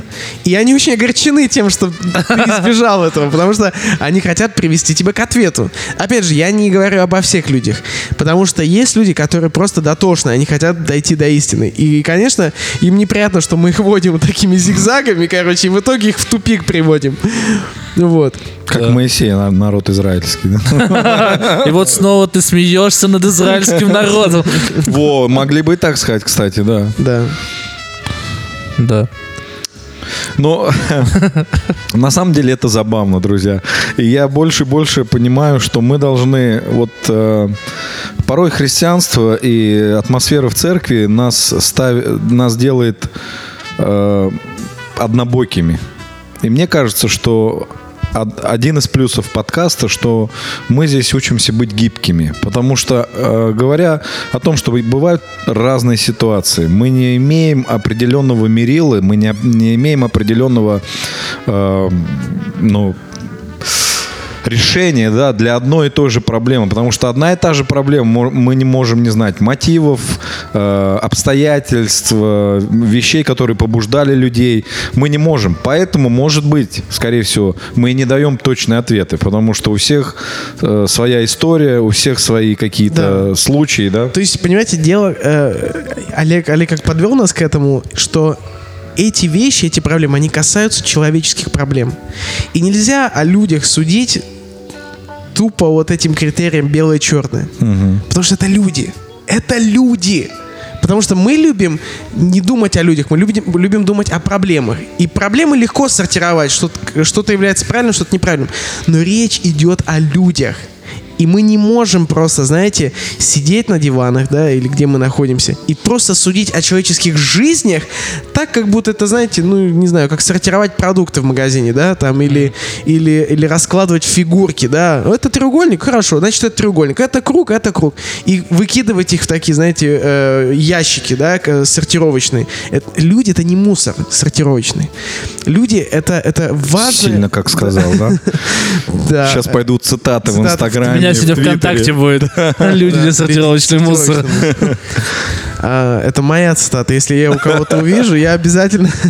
И они очень огорчены тем, что ты избежал этого, потому что они хотят привести тебя к ответу. Опять же, я не говорю обо всех людях, потому что есть люди, которые просто дотошны, они хотят дойти до истины. И, конечно, им неприятно, что мы их водим [laughs] такими зигзагами, короче, и в итоге их в тупик приводим. Вот. Как Да. Моисей, на- народ израильский. да. И вот снова ты смеешься над израильским народом. Во, могли бы и так сказать, кстати, да. Да. Да. Но [laughs] на самом деле это забавно, друзья. И я больше и больше понимаю, что мы должны вот э, порой христианство и атмосфера в церкви нас ставит, нас делает э, однобокими. И мне кажется, что один из плюсов подкаста, что мы здесь учимся быть гибкими. Потому что, э, говоря о том, что бывают разные ситуации, мы не имеем определенного мерила, мы не, не имеем определенного э, ну, решение, да, для одной и той же проблемы, потому что одна и та же проблема, мы не можем не знать мотивов, э, обстоятельств, э, вещей, которые побуждали людей, мы не можем. Поэтому, может быть, скорее всего, мы не даем точные ответы, потому что у всех э, своя история, у всех свои какие-то случаи, да. То есть, понимаете, дело... э, Олег, Олег как подвел нас к этому, что эти вещи, эти проблемы, они касаются человеческих проблем. И нельзя о людях судить тупо вот этим критерием белое-черное. Потому что это люди. Это люди. Потому что мы любим не думать о людях, мы любим, любим думать о проблемах. И проблемы легко сортировать, что-то, что-то является правильным, что-то неправильным. Но речь идет о людях. И мы не можем просто, знаете, сидеть на диванах, да, или где мы находимся, и просто судить о человеческих жизнях так, как будто это, знаете, ну, не знаю, как сортировать продукты в магазине, да, там, или, или, или раскладывать фигурки, да. Это треугольник, хорошо, значит, это треугольник. Это круг, это круг. И выкидывать их в такие, знаете, э, ящики, да, сортировочные. Это- люди — это не мусор сортировочный. Люди — это, это важно. Сильно, как сказал, [laughs] да? Сейчас пойдут цитаты в Цитаты в Инстаграме. Меня в сегодня Твиттере. ВКонтакте будет. [laughs] Люди сортировочный мусор. А, Это моя цитата. Если я у кого-то увижу, я обязательно... [laughs]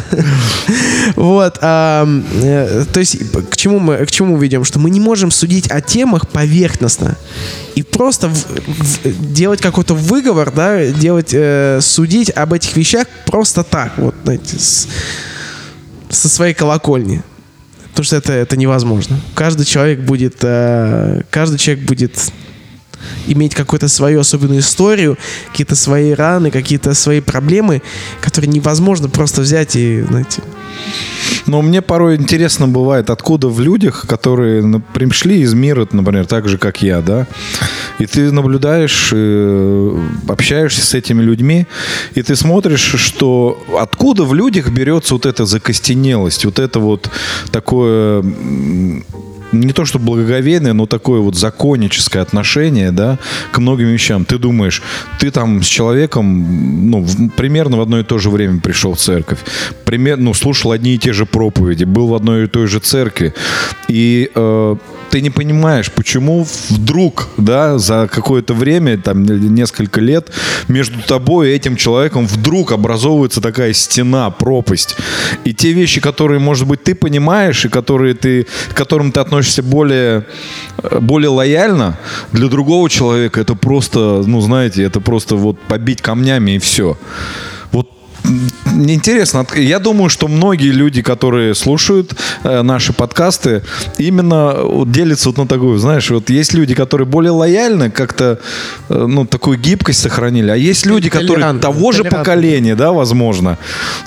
Вот. а, э, То есть к чему мы к чему ведем? Что мы не можем судить о темах поверхностно. И просто в- в- делать какой-то выговор, да, делать, э, судить об этих вещах просто так, вот, знаете, со своей колокольни. Потому что это, это невозможно. Каждый человек будет, э, каждый человек будет иметь какую-то свою особенную историю, какие-то свои раны, какие-то свои проблемы, которые невозможно просто взять и, знаете, Но мне порой интересно бывает, откуда в людях, которые ну, пришли из мира, например, так же, как я, да, и ты наблюдаешь, э, общаешься с этими людьми, и ты смотришь, что откуда в людях берется вот эта закостенелость, вот это вот такое не то что благоговейное, но такое вот законническое отношение, да, к многим вещам. Ты думаешь, ты там с человеком, ну, в- примерно в одно и то же время пришел в церковь, примерно, ну, слушал одни и те же проповеди, был в одной и той же церкви, и э, ты не понимаешь, почему вдруг, да, за какое-то время, там, несколько лет, между тобой и этим человеком вдруг образовывается такая стена, пропасть. И те вещи, которые, может быть, ты понимаешь, и которые ты, к которым ты относишься более, э, более лояльно, для другого человека это просто, ну, знаете, это просто вот побить камнями и все. Интересно, я думаю, что многие люди, которые слушают э, наши подкасты, именно вот делятся вот на такую, знаешь, вот есть люди, которые более лояльны, как-то, э, ну, такую гибкость сохранили, а есть люди, которые того же поколения, да, возможно,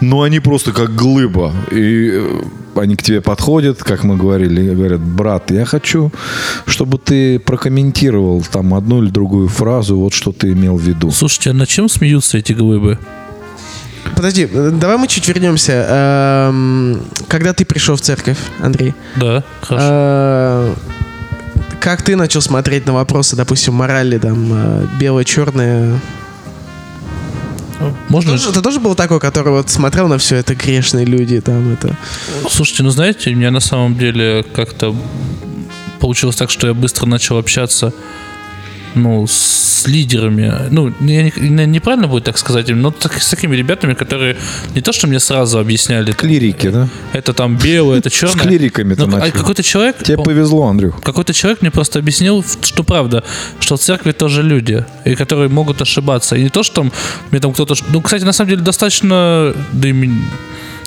но они просто как глыба, и э, они к тебе подходят, как мы говорили, и говорят, брат, я хочу, чтобы ты прокомментировал там одну или другую фразу, вот что ты имел в виду. Слушайте, а на чем смеются эти глыбы? Подожди, э, давай мы чуть вернемся. Эм, Когда ты пришел в церковь, Андрей, Да, хорошо. э, как ты начал смотреть на вопросы, допустим, морали, там, э, белое-черное? Можно... Ты, ты тоже был такой, который вот смотрел на все это грешные люди, там, это... Слушайте, ну знаете, у меня на самом деле как-то получилось так, что я быстро начал общаться ну, с лидерами. Ну, я не- не- неправильно будет так сказать, но так- с такими ребятами, которые не то, что мне сразу объясняли, Клирики, да? это там белое, это черное. [laughs] С клириками Ну, а какой-то человек, Тебе по- повезло, Андрюх. какой-то человек мне просто объяснил, что правда, что в церкви тоже люди, и которые могут ошибаться. И не то, что там мне там кто-то... Ну, кстати, на самом деле достаточно... Да и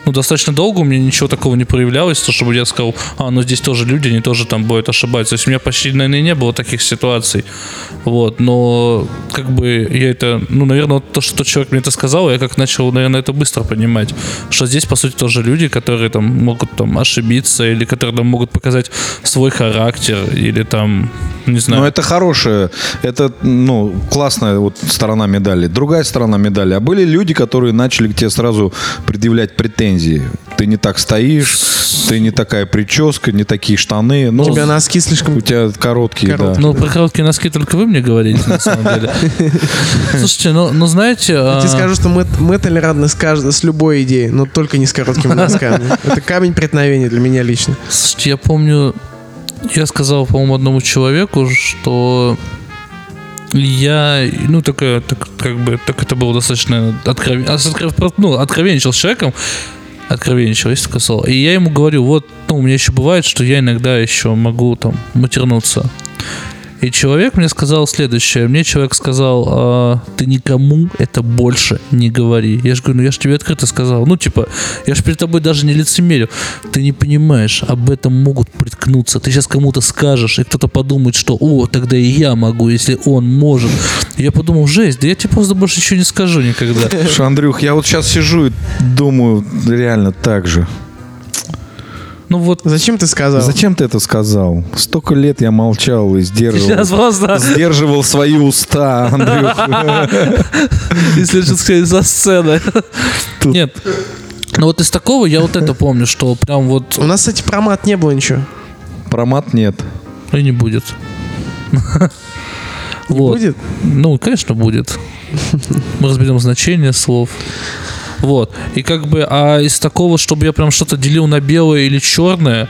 ну, достаточно долго у меня ничего такого не проявлялось, то, чтобы я сказал, а, ну здесь тоже люди, они тоже там будут ошибаться. То есть у меня почти, наверное, не было таких ситуаций. Вот, но как бы я это, ну, наверное, вот то, что тот человек мне это сказал, я как начал, наверное, это быстро понимать, что здесь, по сути, тоже люди, которые там могут там ошибиться, или которые там могут показать свой характер, или там, не знаю. Но это хорошая, это, ну, классная вот сторона медали. Другая сторона медали. А были люди, которые начали к тебе сразу предъявлять претензии. Ты не так стоишь, ты не такая прическа, не такие штаны. Ну, У тебя носки слишком... у тебя короткие, Короткие. да. Ну, про короткие носки только вы мне говорите, на самом деле. [laughs] Слушайте, ну, ну знаете... Я тебе а, скажу, что мы, мы толерантны с, каждой, с любой идеей, но только не с короткими носками. [laughs] Это камень преткновения для меня лично. Слушайте, я помню, я сказал, по-моему, одному человеку, что я, ну, такая, так, как бы, так это было достаточно откровен, а, ну, откровенничал с человеком, откровенничал, такое слово. И я ему говорю, вот, ну, у меня еще бывает, что я иногда еще могу там матернуться. И человек мне сказал следующее. Мне человек сказал, «А, ты никому это больше не говори. Я же говорю, ну я же тебе открыто сказал. Ну, типа, я же перед тобой даже не лицемерю. Ты не понимаешь, об этом могут приткнуться. Ты сейчас кому-то скажешь, и кто-то подумает, что, о, тогда и я могу, если он может. Я подумал, жесть, да я тебе просто больше ничего не скажу никогда. Слушай, Андрюх, я вот сейчас сижу и думаю реально так же. Ну вот, Зачем ты сказал? Зачем ты это сказал? Столько лет я молчал и сдерживал. сейчас просто, Сдерживал свои уста, Андрюх. [laughs] если что сказать, за сценой. Нет. Ну вот из такого я вот это помню, что прям вот У нас, кстати, про мат не было ничего. Про мат нет. и не будет. Не Вот. будет? Ну, конечно, будет. Мы разберем значение слов. Вот. И как бы, а из такого, чтобы я прям что-то делил на белое или черное,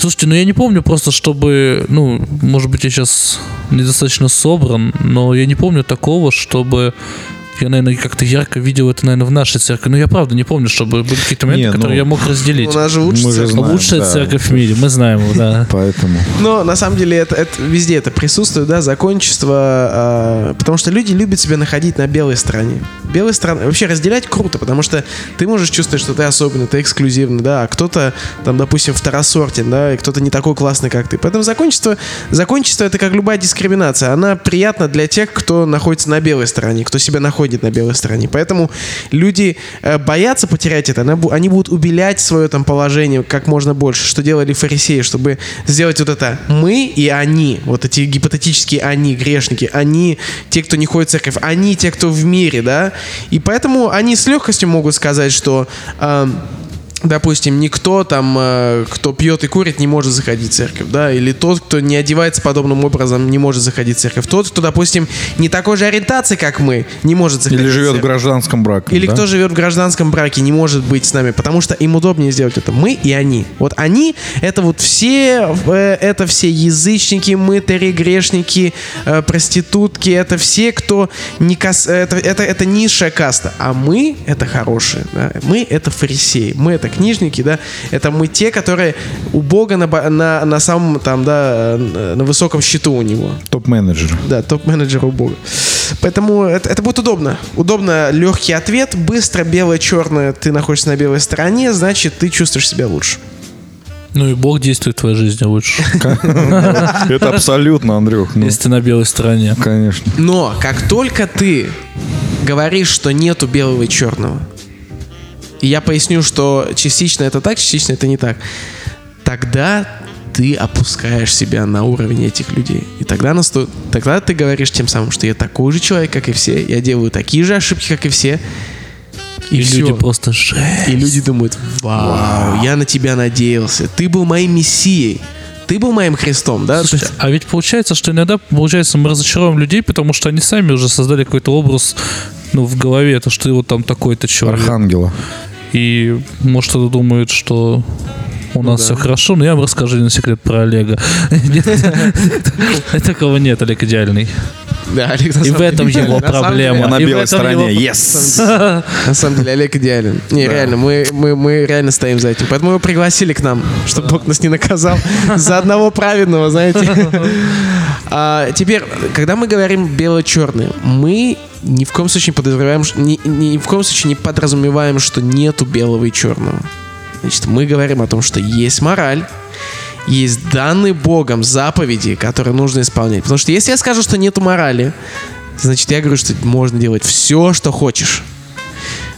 Слушайте, ну я не помню просто, чтобы, ну, может быть, я сейчас недостаточно собран, но я не помню такого, чтобы я, наверное, как-то ярко видел это, наверное, в нашей церкви. Но я правда не помню, чтобы были какие-то моменты, Не, ну, которые я мог разделить. У нас же же церковь. знаем, Лучшая да. церковь в мире, мы знаем, да. Поэтому. Но на самом деле это, это везде это присутствует, да, закончество, а, потому что люди любят себя находить на белой стороне. Белой стороны вообще разделять круто, потому что ты можешь чувствовать, что ты особенный, ты эксклюзивный, да, а кто-то там, допустим, второсортен, да, и кто-то не такой классный, как ты. Поэтому закончество, закончество это как любая дискриминация, она приятна для тех, кто находится на белой стороне, кто себя находит на белой стороне. Поэтому люди э, боятся потерять это, они будут убелять свое там положение как можно больше, что делали фарисеи, чтобы сделать вот это мы и они, вот эти гипотетические они, грешники, они те, кто не ходит в церковь, они те, кто в мире, да, и поэтому они с легкостью могут сказать, что эм, Допустим, никто там, э, кто пьет и курит, не может заходить в церковь, да, или тот, кто не одевается подобным образом, не может заходить в церковь. Тот, кто, допустим, не такой же ориентации, как мы, не может заходить Или в живет в церковь. гражданском браке. Или да? кто живет в гражданском браке, не может быть с нами, потому что им удобнее сделать это. Мы и они. Вот они, это вот все, э, это все язычники, мытари, грешники, э, проститутки, это все, кто не кас... это, это, это низшая каста. А мы, это хорошие. да. Мы, это фарисеи. Мы, это книжники, да. Это мы те, которые у Бога на, на, на самом, там, да, э, на высоком счету у него. Топ-менеджер. Да, топ-менеджер у Бога. Поэтому это, это будет удобно. Удобно, легкий ответ, быстро, белое, черное, ты находишься на белой стороне, значит, ты чувствуешь себя лучше. Ну и Бог действует в твоей жизни лучше, [laughs] [laughs] Это абсолютно, Андрюх. ну, если ты на белой стороне. Конечно. Но как только ты говоришь, что нету белого и черного, и я поясню, что частично это так, частично это не так, тогда ты опускаешь себя на уровень этих людей. И тогда, насто... тогда ты говоришь тем самым, что я такой же человек, как и все, я делаю такие же ошибки, как и все. И, И всё. люди просто жесть. И люди думают, вау, я на тебя надеялся. Ты был моим мессией. Ты был моим Христом, да? Слушайте, есть- а ведь получается, что иногда, получается, мы разочаровываем людей, потому что они сами уже создали какой-то образ ну, в голове, то, что ты вот там такой-то человек. Архангела. И может кто-то думает, что у нас да. все хорошо, но я вам расскажу один секрет про Олега. [laughs] [laughs] Такого нет, Олег идеальный. Да, Олег, на И в этом его на проблема. деле, На И в белой этом стороне. его- Yes. На самом деле, Олег идеален. Не, реально, мы, мы, мы реально стоим за этим. Поэтому его пригласили к нам, чтобы Бог нас не наказал [laughs] за одного праведного, знаете. [laughs] А, теперь, когда мы говорим бело-черный, мы ни в коем случае не подразумеваем, ш- ни, ни в коем случае не подразумеваем, что нету белого и черного. Значит, мы говорим о том, что есть мораль, есть данные Богом заповеди, которые нужно исполнять. Потому что если я скажу, что нету морали, значит, я говорю, что можно делать все, что хочешь.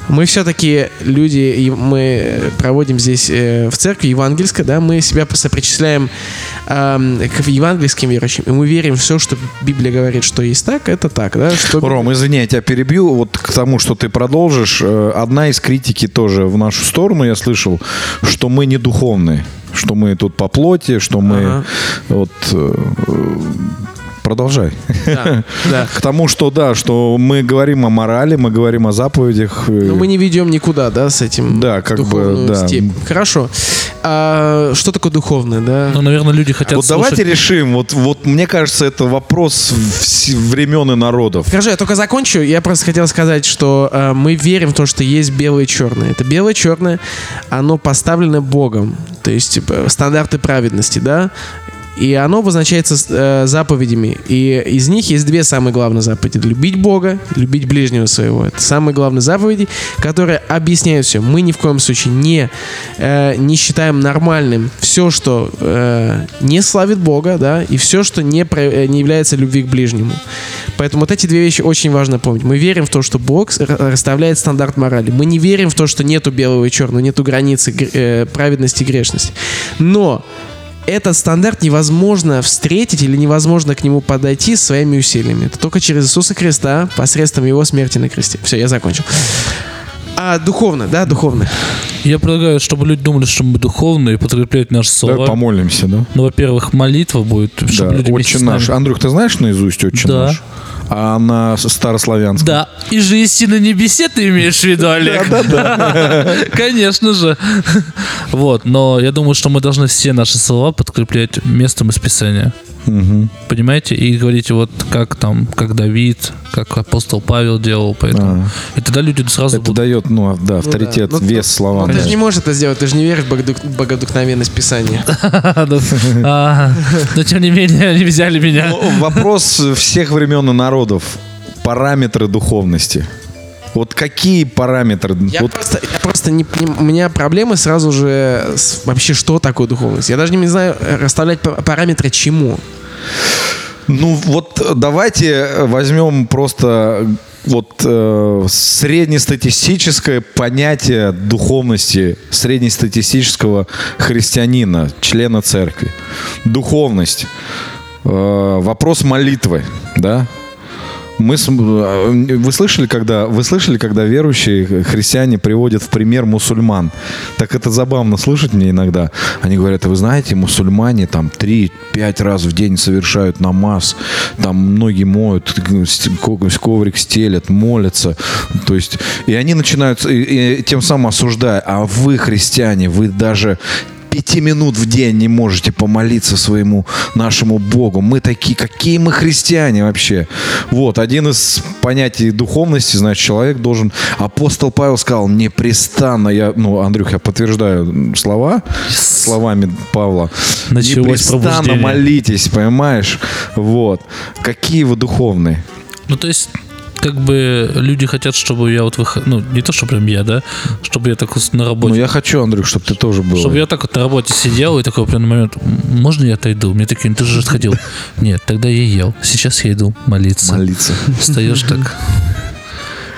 Мы все-таки люди, и мы проводим здесь э, в церкви евангельской, да, мы себя сопричисляем эм, к евангельским верующим, и мы верим в все, что Библия говорит, что есть так, это так, да, что Ром, извини, я тебя перебью. Вот к тому, что ты продолжишь. э, Одна из критики тоже в нашу сторону я слышал, что мы не духовные, что мы тут по плоти, что мы Ага. вот э, продолжай. Да, да. [laughs] К тому, что да, что мы говорим о морали, мы говорим о заповедях. э, Но мы не ведем никуда, да, с этим Да, как бы, да. степь. Хорошо. А, что такое духовное, да? Ну, наверное, люди хотят Вот слушать- давайте решим. Вот, вот мне кажется, это вопрос времен и народов. Скажи, я только закончу. Я просто хотел сказать, что э, мы верим в то, что есть белое и черное. Это белое и черное, оно поставлено Богом. То есть типа, стандарты праведности, да? И оно обозначается э, заповедями. И из них есть две самые главные заповеди. Любить Бога, любить ближнего своего. Это самые главные заповеди, которые объясняют все. Мы ни в коем случае не, э, не считаем нормальным все, что э, не славит Бога, да, и все, что не, про- э, не является любви к ближнему. Поэтому вот эти две вещи очень важно помнить. Мы верим в то, что Бог расставляет стандарт морали. Мы не верим в то, что нету белого и черного, нету границы гр- э, праведности и грешности. Но этот стандарт невозможно встретить или невозможно к нему подойти своими усилиями. Это только через Иисуса Христа, посредством Его смерти на кресте. Все, я закончил. А духовно, да, духовно. Я предлагаю, чтобы люди думали, что мы духовные и подкрепляют наши Давай слова. помолимся, да? Ну, во-первых, молитва будет, чтобы Да, люди Отче наш. Андрюх, ты знаешь наизусть Отче Да. наш? А на с- старославянском? Да, и же исти на небесе ты имеешь в виду, Олег? [laughs] Конечно же. [laughs] Вот, но я думаю, что мы должны все наши слова подкреплять местом из Писания. Понимаете? И говорите, вот как там, как Давид, как апостол Павел делал, поэтому. И тогда люди сразу Это будут... дает, ну, да, авторитет, Ну, вес словам. Ты да. же не можешь это сделать, ты же не веришь в богодух- богодухновенность Писания. [laughs] А, Но тем не менее, они взяли меня. Ну, Вопрос всех времен и народов. Параметры духовности. Вот какие параметры? Я Вот просто, я просто не, не- у меня проблемы сразу же с вообще, что такое духовность. Я даже не знаю э, расставлять па- параметры чему. Ну вот э, давайте возьмем просто вот э, среднестатистическое понятие духовности среднестатистического христианина, члена церкви. Духовность. Э, вопрос молитвы, да? Мы, э, вы слышали, когда вы слышали, когда верующие христиане приводят в пример мусульман? Так это забавно слышать мне иногда. Они говорят, «А вы знаете, мусульмане там 3-5 раз в день совершают намаз, там ноги моют, коврик стелят, молятся. То есть, и они начинают, и- и тем самым осуждая, а вы, христиане, вы даже пяти минут в день не можете помолиться своему нашему Богу. Мы такие, какие мы христиане вообще. Вот, один из понятий духовности, значит, человек должен... Апостол Павел сказал, непрестанно, я, ну, Андрюх, я подтверждаю слова, словами Павла. Началось непрестанно пробуждение. молитесь, понимаешь? Вот. Какие вы духовные? Ну, то есть, как бы люди хотят, чтобы я вот выход... Ну, не то, что прям я, да, чтобы я так вот на Ну, работе... я хочу, Андрюх, чтобы ты тоже был. Чтобы я так вот на работе сидел и такой прям момент, «М, можно я отойду? Мне такие, «Ну, ты же отходил. Нет, тогда я ел. Сейчас я иду молиться. молиться. Встаешь так.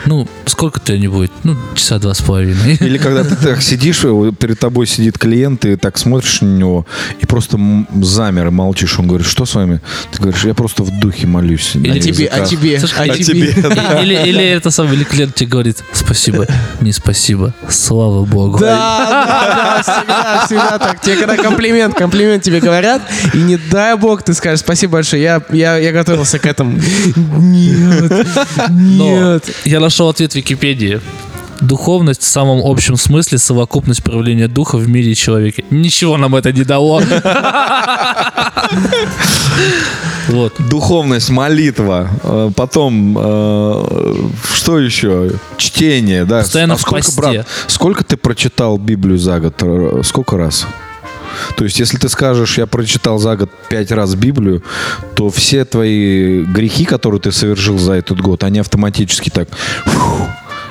Ну, сколько тебя не будет? Ну, часа два с половиной. [laughs] Или когда ты так сидишь, перед тобой сидит клиент, ты так смотришь на него и просто замер и молчишь. Он говорит, что с вами? Ты говоришь, я просто в духе молюсь. А тебе, а языках». тебе, Слушай, а а тебе. И- [laughs] Или, или это самое, или клиент тебе говорит, спасибо, не спасибо, слава богу. Да, да, да, всегда, всегда так. Тебе когда комплимент, комплимент тебе говорят, и не дай бог, ты скажешь, спасибо большое, я, я, я готовился к этому. Нет, Но нет. я нашел ответ в Википедии. Духовность в самом общем смысле совокупность проявления духа в мире и человеке. Ничего нам это не дало. Вот. Духовность, молитва, э, потом э, что еще? Чтение, да. Постоянно а в сколько, брат, сколько ты прочитал Библию за год? Э, Сколько раз? То есть, если ты скажешь, я прочитал за год пять раз Библию, то все твои грехи, которые ты совершил за этот год, они автоматически так фу,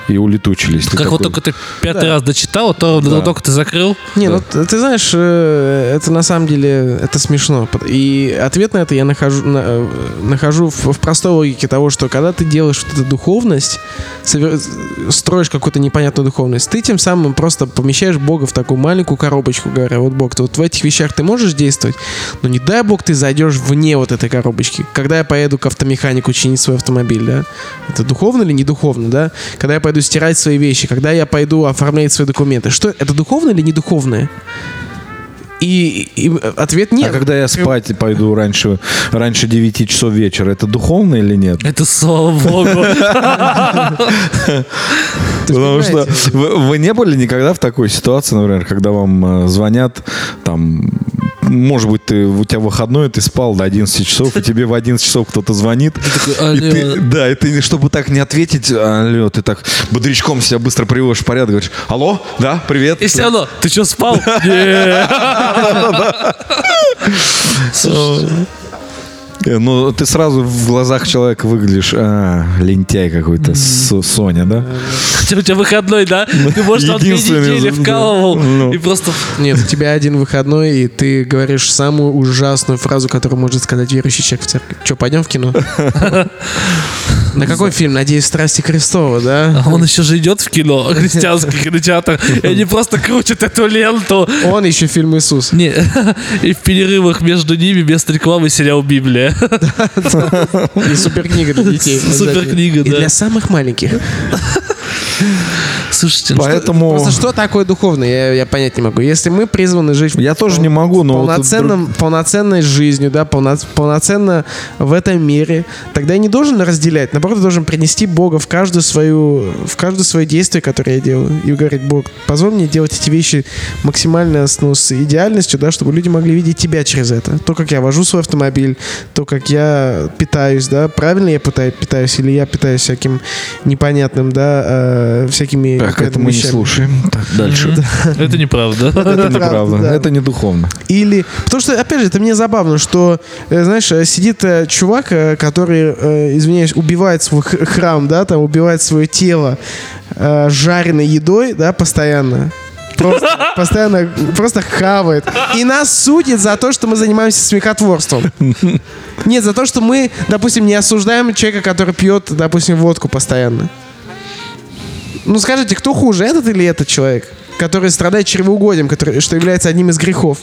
и улетучились. Ты Как вот такой, только ты пятый раз дочитал, то Да. только ты закрыл. Не, ну ты, знаешь, э, это на самом деле это смешно. И ответ на это я нахожу, на- э, нахожу в, в простой логике того, что когда ты делаешь вот эту духовность, совер- строишь какую-то непонятную духовность, ты тем самым просто помещаешь Бога в такую маленькую коробочку, говоря, вот Бог, ты вот в этих вещах ты можешь действовать, но не дай Бог ты зайдешь вне вот этой коробочки. Когда я поеду к автомеханику чинить свой автомобиль, да, это духовно или не духовно, да? Когда я пойду стирать свои вещи, когда я пойду оформлять свои документы, что это духовно или не духовное? И, и ответ нет. А когда я спать пойду раньше, раньше 9 часов вечера, это духовно или нет? Это слава богу. [laughs] Потому что вы не были никогда в такой ситуации, например, когда вам э, звонят там может быть, ты, у тебя выходной, ты спал до 11 часов, и тебе в 11 часов кто-то звонит. да, и ты, чтобы так не ответить, алло, ты так бодрячком себя быстро приводишь в порядок, говоришь, алло, да, привет. И все равно, ты что, спал? [laughs] Э, Ну, ты сразу в глазах человека выглядишь, а, лентяй какой-то, Со- Соня, да? У тебя выходной, да? Ты, может, там две Единственный, недели вкалывал Ну. и просто... Нет, у тебя один выходной, и ты говоришь самую ужасную фразу, которую может сказать верующий человек в церкви. Че, пойдем в кино? [laughs] На какой фильм? Надеюсь, «Страсти Христова», да? А он еще же идет в кино, христианский кинотеатр, и они просто крутят эту ленту. Он еще фильм «Иисус». Не, и в перерывах между ними вместо рекламы сериал «Библия». И суперкнига для детей. Суперкнига, И да. для самых маленьких. Слушайте, ну что- Поэтому... Просто что такое духовное, я, я понять не могу. Если мы призваны жить в Я тоже не могу, но... вот тут полноценном, полноценной жизнью, да, полно- полноценно в этом мире, тогда я не должен разделять, наоборот, я должен принести Бога в каждую свою, в каждое свое действие, которое я делаю, и говорить, Бог, позволь мне делать эти вещи максимально с, ну, с идеальностью, да, чтобы люди могли видеть тебя через это. То, как я вожу свой автомобиль, то, как я питаюсь, да, правильно я питаю- питаюсь, или я питаюсь всяким непонятным, да, э, всякими Так, это мы не слушаем. Так, дальше. Это неправда. Это правда, неправда, да. это не духовно. Или... Потому что, опять же, это мне забавно, что, э, знаешь, э, сидит э, чувак, который, извиняюсь, убивает свой храм, да, там, убивает свое тело жареной едой, да, постоянно. Просто, [laughs] постоянно просто хавает. И нас судит за то, что мы занимаемся смехотворством. [laughs] Нет, за то, что мы, допустим, не осуждаем человека, который пьет, допустим, водку постоянно. Ну скажите, кто хуже, этот или этот человек? Который страдает чревоугодием, который, что является одним из грехов.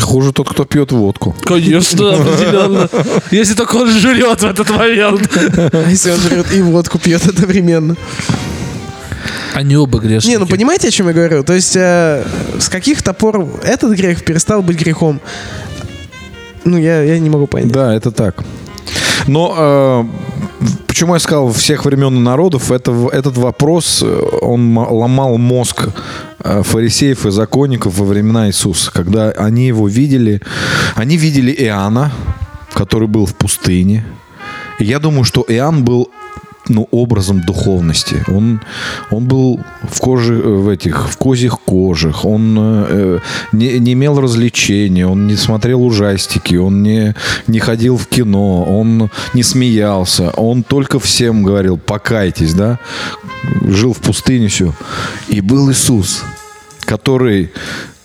Хуже тот, кто пьет водку. Конечно, определенно. Если только он жрет в этот момент. А если он жрет и водку пьет одновременно? Они оба грешники. Не, ну понимаете, о чем я говорю? То есть э, с каких-то пор этот грех перестал быть грехом. Ну, я, я не могу понять. Да, это так. Но э, почему я сказал всех времен и народов, это, этот вопрос, э, он ма- ломал мозг э, фарисеев и законников во времена Иисуса, когда они его видели, они видели Иоанна, который был в пустыне. Я думаю, что Иоанн был ну, образом духовности. Он, он был в коже, э, в этих, в козьих кожах. Он э, не, не имел развлечений, он не смотрел ужастики, он не, не ходил в кино, он не смеялся. Он только всем говорил, покайтесь, да? Жил в пустыне все. И был Иисус, который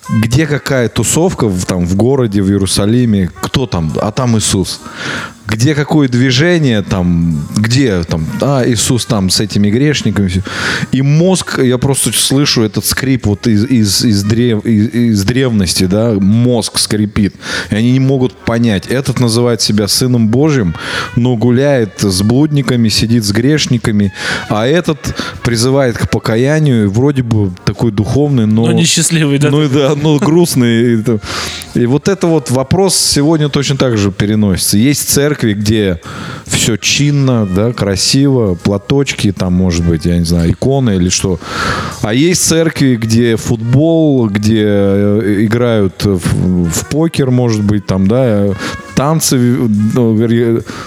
где какая тусовка там, в городе, в Иерусалиме, кто там, а там Иисус. Где какое движение, там, где там, а, Иисус там с этими грешниками. И мозг, я просто слышу этот скрип вот из, из, из, древ, из, из древности, да, мозг скрипит. И они не могут понять. Этот называет себя Сыном Божьим, но гуляет с блудниками, сидит с грешниками, а этот призывает к покаянию, вроде бы такой духовный, но... Но несчастливый, да? Ну и да, ну грустный. И, вот это вот вопрос сегодня точно так же переносится. Есть церкви, где все чинно, да, красиво, платочки, там, может быть, я не знаю, иконы или что. А есть церкви, где футбол, где э, играют в, в покер, может быть, там, да, танцы. Ну,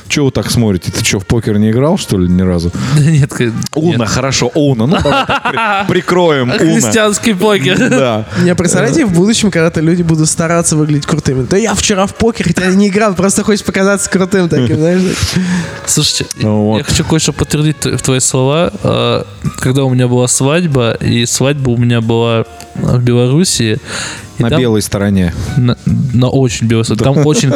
что вы так смотрите? Ты что, в покер не играл, что ли, ни разу? Да Нет, Уна, нет. хорошо, Уна. Ну, давай [laughs] прикроем Уна. Христианский покер. [laughs] Да. Не представляете, в будущем когда-то люди будут стараться выглядеть крутыми. Да я вчера в покер, хотя не играл, просто хочешь показаться крутым таким, знаешь. [laughs] Слушайте, Ну я хочу кое-что подтвердить в твои слова. А, Когда у меня была свадьба, и свадьба у меня была в Белоруссии. На там- белой стороне. на, на очень белой стороне. Там очень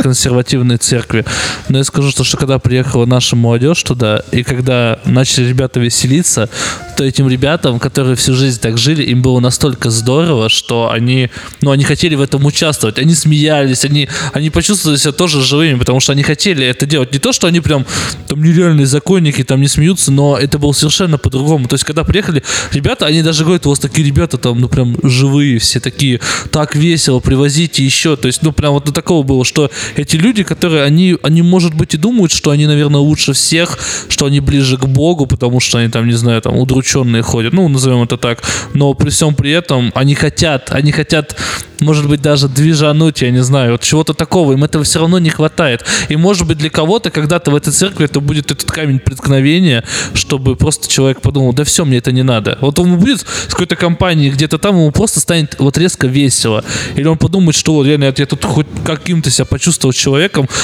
консервативные церкви. Но я скажу, что, что когда приехала наша молодежь туда, и когда начали ребята веселиться, то этим ребятам, которые всю жизнь так жили, им было настолько здорово, что они, ну, они хотели в этом участвовать. Они смеялись, они, они почувствовали себя тоже живыми, потому что они хотели это делать. Не то, что они прям там нереальные законники, там не смеются, но это было совершенно по-другому. То есть, когда приехали ребята, они даже говорят, у вас такие ребята там, ну, прям живые, все такие, так весело, привозите еще. То есть, ну, прям вот до такого было, что эти люди, которые, они, они, может быть, и думают, что они, наверное, лучше всех, что они ближе к Богу, потому что они там, не знаю, там, удрученные ходят, ну, назовем это так. Но при всем при этом они хотят, они хотят может быть, даже движануть, я не знаю, вот чего-то такого. Им этого все равно не хватает. И, может быть, для кого-то когда-то в этой церкви это будет этот камень преткновения, чтобы просто человек подумал, да все, мне это не надо. Вот он будет с какой-то компанией где-то там, ему просто станет вот резко весело. Или он подумает, что вот реально я тут хоть каким-то себя почувствовал человеком,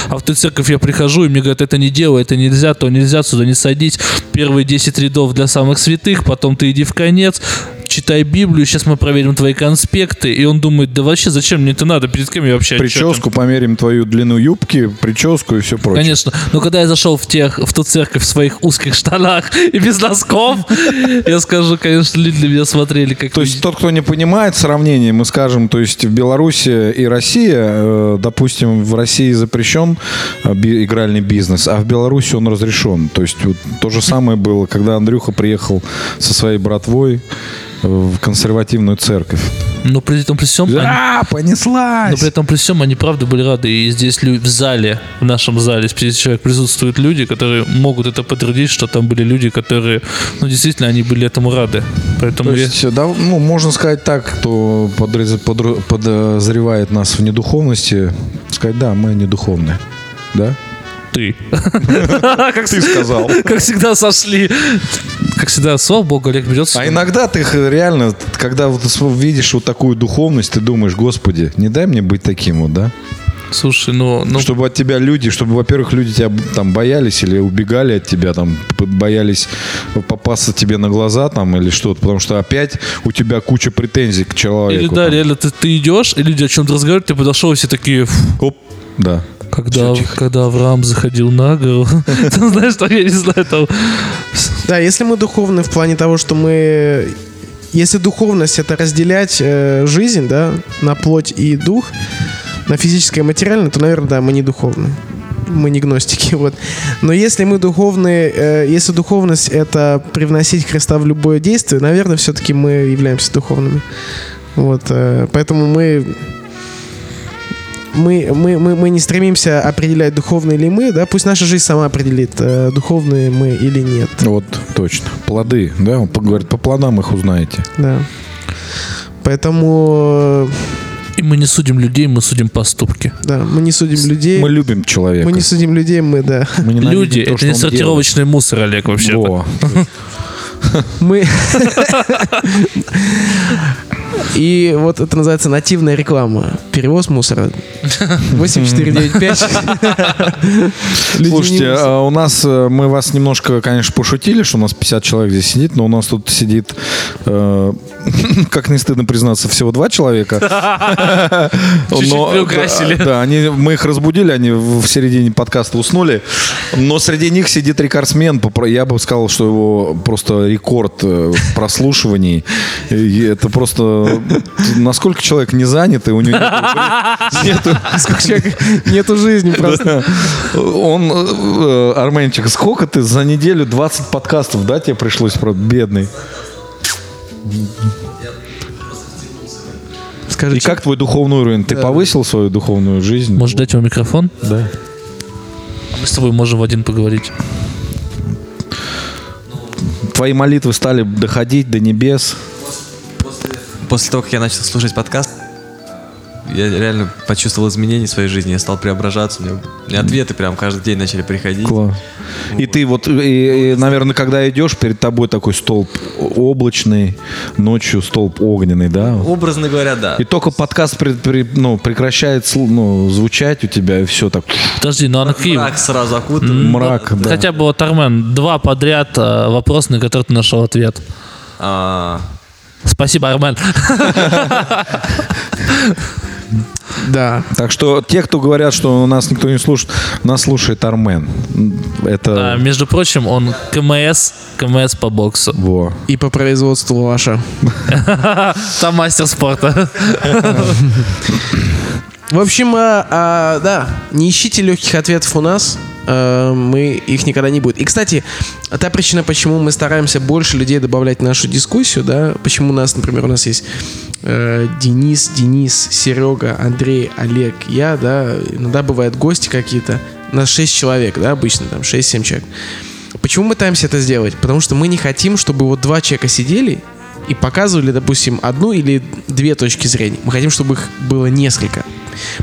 а в эту церковь я прихожу, и мне говорят, это не делай, это нельзя, то нельзя, сюда не садись. Первые 10 рядов для самых святых, потом ты иди в конец, читай Библию, сейчас мы проверим твои конспекты. И он думает, да вообще зачем мне это надо, перед кем я вообще отчетен?» Прическу померим твою длину юбки, прическу и все прочее. Конечно. Но когда я зашел в, тех, в ту церковь в своих узких штанах и без носков, [laughs] я скажу, конечно, люди для меня смотрели как... То есть тот, кто не понимает сравнение, мы скажем, то есть в Беларуси и Россия, э, допустим, в России запрещен э, игральный бизнес, а в Беларуси он разрешен. То есть то же самое было, когда Андрюха приехал со своей братвой в консервативную церковь. Но при этом при всем... они- А, Но понеслась! при этом при всем они правда были рады. И здесь в зале, в нашем зале, 50 человек присутствуют люди, которые могут это подтвердить, что там были люди, которые, ну, действительно, они были этому рады. Поэтому То я- есть, да, ну, можно сказать так, кто подрез- подру- подозревает нас в недуховности, сказать, да, мы недуховные. Да? Ты. [laughs] Как Ты сказал. Как всегда сошли. Как всегда, слава богу, Олег берется. А иногда ты реально, когда видишь вот такую духовность, ты думаешь, господи, не дай мне быть таким вот, да? Слушай, ну, ну Чтобы от тебя люди, чтобы, во-первых, люди тебя там боялись или убегали от тебя, там, боялись попасться тебе на глаза там или что-то, потому что опять у тебя куча претензий к человеку. Или да, там. реально, ты, ты идешь, и люди о чем-то разговаривают, ты подошел, и все такие, «Фу, Оп, да. Когда, когда Авраам заходил на гору. [laughs] Ты знаешь, что я не знаю, там... Да, если мы духовны в плане того, что мы... Если духовность — это разделять э, жизнь, да, на плоть и дух, на физическое и материальное, то, наверное, да, мы не духовны. Мы не гностики, [laughs] вот. Но если мы духовные, э, если духовность — это привносить Христа в любое действие, наверное, все-таки мы являемся духовными. Вот, э, поэтому мы мы, мы, мы, мы не стремимся определять, духовные ли мы, да, пусть наша жизнь сама определит, э, духовные мы или нет. Вот, точно. Плоды, да, он говорит, по плодам их узнаете. Да. Поэтому, И мы не судим людей, мы судим поступки. э, да, мы не судим людей. Мы любим человека. Мы не судим людей, мы, да. Мы Люди, то, это что не сортировочный мусор, Олег, делает. вообще. Во. Мы... [laughs] [laughs] [laughs] И вот это называется нативная реклама. Перевоз мусора. 8495. Люди Слушайте, а у нас, э, мы вас немножко, конечно, пошутили, что у нас 50 человек здесь сидит, но у нас тут сидит, э, [laughs] как не стыдно признаться, всего два человека. [laughs] Чуть-чуть Но, приукрасили. Да, они, мы их разбудили, они в середине подкаста уснули, но среди них сидит рекордсмен, я бы сказал, что его просто рекорд э, в прослушивании. И это просто, насколько человек не занят, и у него нету- Сколько человек нету жизни просто. он, э, Арменчик, сколько ты за неделю 20 подкастов, да, тебе пришлось, правда, бедный? Скажи, И как твой духовный уровень? Ты повысил свою духовную жизнь? Может дать вам микрофон? Да. А мы с тобой можем в один поговорить. Твои молитвы стали доходить до небес. После того, как я начал слушать подкаст, я реально почувствовал изменения в своей жизни, я стал преображаться, у меня, у меня ответы прям каждый день начали приходить. И ты вот, и, и, наверное, когда идешь, перед тобой такой столб облачный, ночью столб огненный, да? Образно говоря, да. И только подкаст при- при- ну, прекращает ну, звучать у тебя, и все так. Подожди, ну а на какие... Мрак сразу окутывает. Мрак, да. Хотя бы вот, Армен, два подряд э, вопрос, на который ты нашел ответ. А, Спасибо, Армен. Да. Так что те, кто говорят, что нас никто не слушает, нас слушает Армен. Это... А, между прочим, он КМС, КМС по боксу. Во. И по производству ваша. [laughs] Там мастер спорта. [laughs] В общем, а, а, да, не ищите легких ответов у нас. э, мы их никогда не будет. И, кстати, та причина, почему мы стараемся больше людей добавлять в нашу дискуссию, да, почему у нас, например, у нас есть э, Денис, Денис, Серега, Андрей, Олег, я, да, иногда бывают гости какие-то. Нас 6 человек, да, обычно там 6-7 человек. Почему мы пытаемся это сделать? Потому что мы не хотим, чтобы вот два человека сидели и показывали, допустим, одну или две точки зрения. Мы хотим, чтобы их было несколько.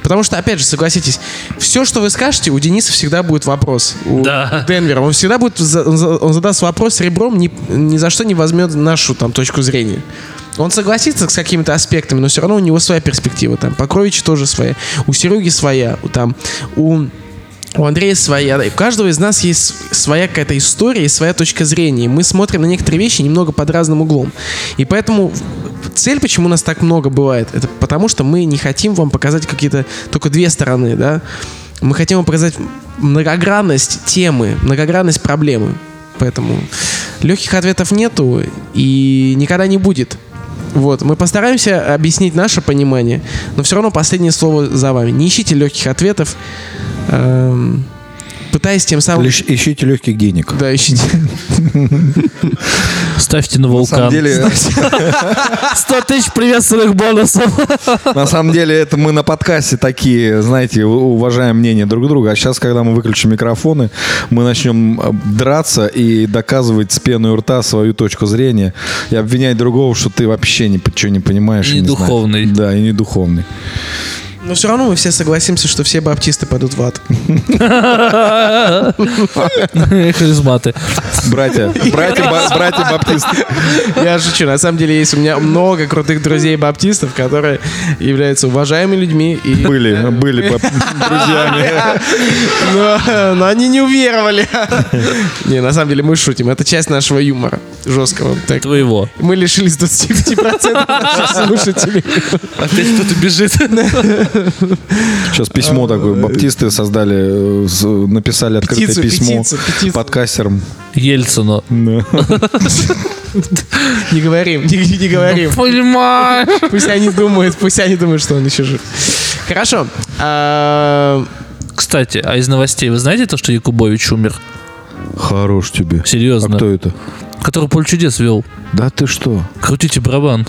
Потому что, опять же, согласитесь, все, что вы скажете, у Дениса всегда будет вопрос. У Да. [laughs] Денвера. Он всегда будет, он задаст вопрос ребром, ни, ни за что не возьмет нашу там точку зрения. Он согласится с какими-то аспектами, но все равно у него своя перспектива. Там, Покрович тоже своя. У Сереги своя. У, там, у у Андрея своя, у каждого из нас есть своя какая-то история и своя точка зрения. И мы смотрим на некоторые вещи немного под разным углом. И поэтому цель, почему нас так много бывает, это потому что мы не хотим вам показать какие-то только две стороны, да. Мы хотим вам показать многогранность темы, многогранность проблемы. Поэтому легких ответов нету и никогда не будет. Вот, мы постараемся объяснить наше понимание, но все равно последнее слово за вами. Не ищите легких ответов, эм, пытаясь тем самым... Лишь ищите легких денег. Да, ищите. Ставьте на На самом вулкан. деле, 100 тысяч приветственных бонусов. на самом деле, это мы на подкасте такие, знаете, уважаем мнение друг друга. А сейчас, когда мы выключим микрофоны, мы начнем э, драться и доказывать с пеной у рта свою точку зрения и обвинять другого, что ты вообще ничего не понимаешь. и Не духовный. Да, и не духовный. Но все равно мы все согласимся, что все баптисты пойдут в ад. [laughs] Харизматы. Братья, братья, ба- братья баптисты. Я шучу. На самом деле есть у меня много крутых друзей баптистов, которые являются уважаемыми людьми. И... Были, [laughs] были друзьями. Но, но они не уверовали. Не, на самом деле мы шутим. Это часть нашего юмора жесткого. Так, Твоего. мы лишились 25% наших слушателей. Опять кто-то бежит. [laughs] Сейчас письмо такое. Баптисты создали, э, написали открытое Петицию, письмо петицию, петицию. подкастерам. Ельцину. Да. Не говорим, не, не говорим. Понимаю. Пусть они думают, пусть они думают, что он еще жив. Хорошо. А, Кстати, а из новостей вы знаете то, что Якубович умер? Хорош тебе. Серьезно. А кто это? Который поле чудес вел. Да ты что? Крутите барабан.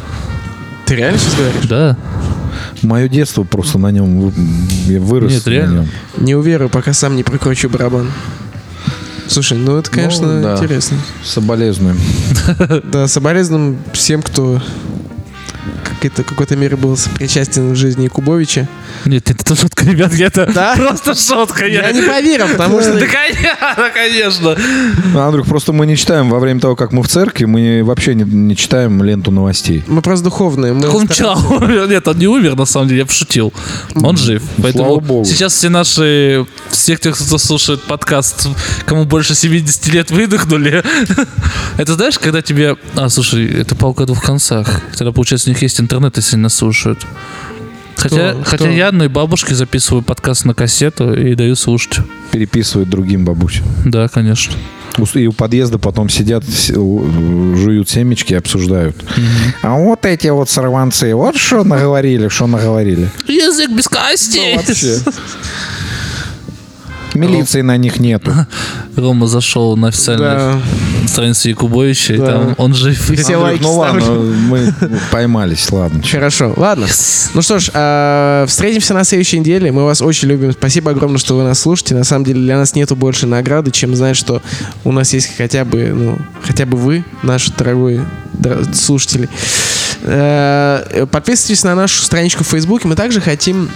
Ты реально сейчас говоришь? Да. Мое детство просто на нем я вырос. Нет, реально. нем. Не уверую, пока сам не прокручу барабан. Слушай, ну это, конечно, да. интересно. Соболезнуем. Да, соболезнуем всем, кто какой-то, какой-то мере был причастен в жизни Якубовича. Нет, это шутка, ребят, я это Да? просто шутка. Я не поверил, потому что... Да, конечно, Андрюх, просто мы не читаем во время того, как мы в церкви, мы вообще не, не читаем ленту новостей. Мы просто духовные. Мы Так он стараемся- чё, умер? [laughs] Нет, он не умер, на самом деле, я пошутил. Он жив. Поэтому Слава богу. сейчас все наши, все, кто кто слушает подкаст, кому больше 70 лет выдохнули. [laughs] Это знаешь, когда тебе... А, слушай, это палка о двух концах. Тогда, получается, у них есть интернет, если нас слушают. Хотя, Кто? хотя Кто? я одной бабушке записываю подкаст на кассету и даю слушать. Переписывают другим бабусям. Да, конечно. И у подъезда потом сидят, жуют семечки и обсуждают. А вот эти вот сорванцы, вот что наговорили, что наговорили. Язык без костей. Вообще. [laughs] Милиции на них нету. Рома зашел на официальную Да. Страницу Якубовича, и Да. там он жив. И все лайки ну ладно, ставлю. мы [laughs] поймались, ладно. Хорошо, ладно. Ну что ж, а, встретимся на следующей неделе. Мы вас очень любим. Спасибо огромное, что вы нас слушаете. На самом деле для нас нету больше награды, чем знать, что у нас есть хотя бы, ну, хотя бы вы, наши дорогие дор- слушатели. Э, Подписывайтесь на нашу страничку в Фейсбуке. Мы также хотим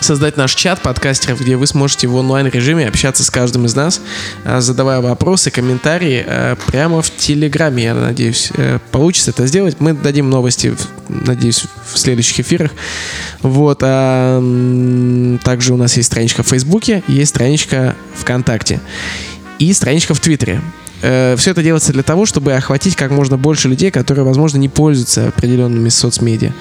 создать наш чат подкастеров, где вы сможете в онлайн-режиме общаться с каждым из нас, а, задавая вопросы, комментарии а, прямо в Телеграме, я надеюсь, э, получится это сделать. Мы дадим новости, надеюсь, в следующих эфирах. Вот. а, Также у нас есть страничка в Фейсбуке, есть страничка ВКонтакте и страничка в Твиттере. Все это делается для того, чтобы охватить как можно больше людей, которые, возможно, не пользуются определенными соцмедиа.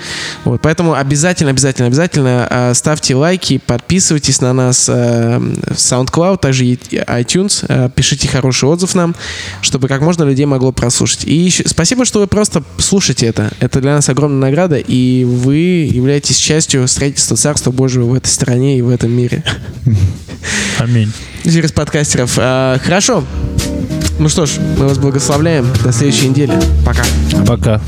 Вот, поэтому обязательно, обязательно, обязательно э, ставьте лайки, подписывайтесь на нас э, в SoundCloud, также iTunes, э, пишите хороший отзыв нам, чтобы как можно людей могло прослушать. И еще спасибо, что вы просто слушаете это. Это для нас огромная награда, и вы являетесь частью строительства Царства Божьего в этой стране и в этом мире. Аминь. Через подкастеров. А, Хорошо. Ну что ж, мы вас благословляем. До следующей недели. Пока. Пока.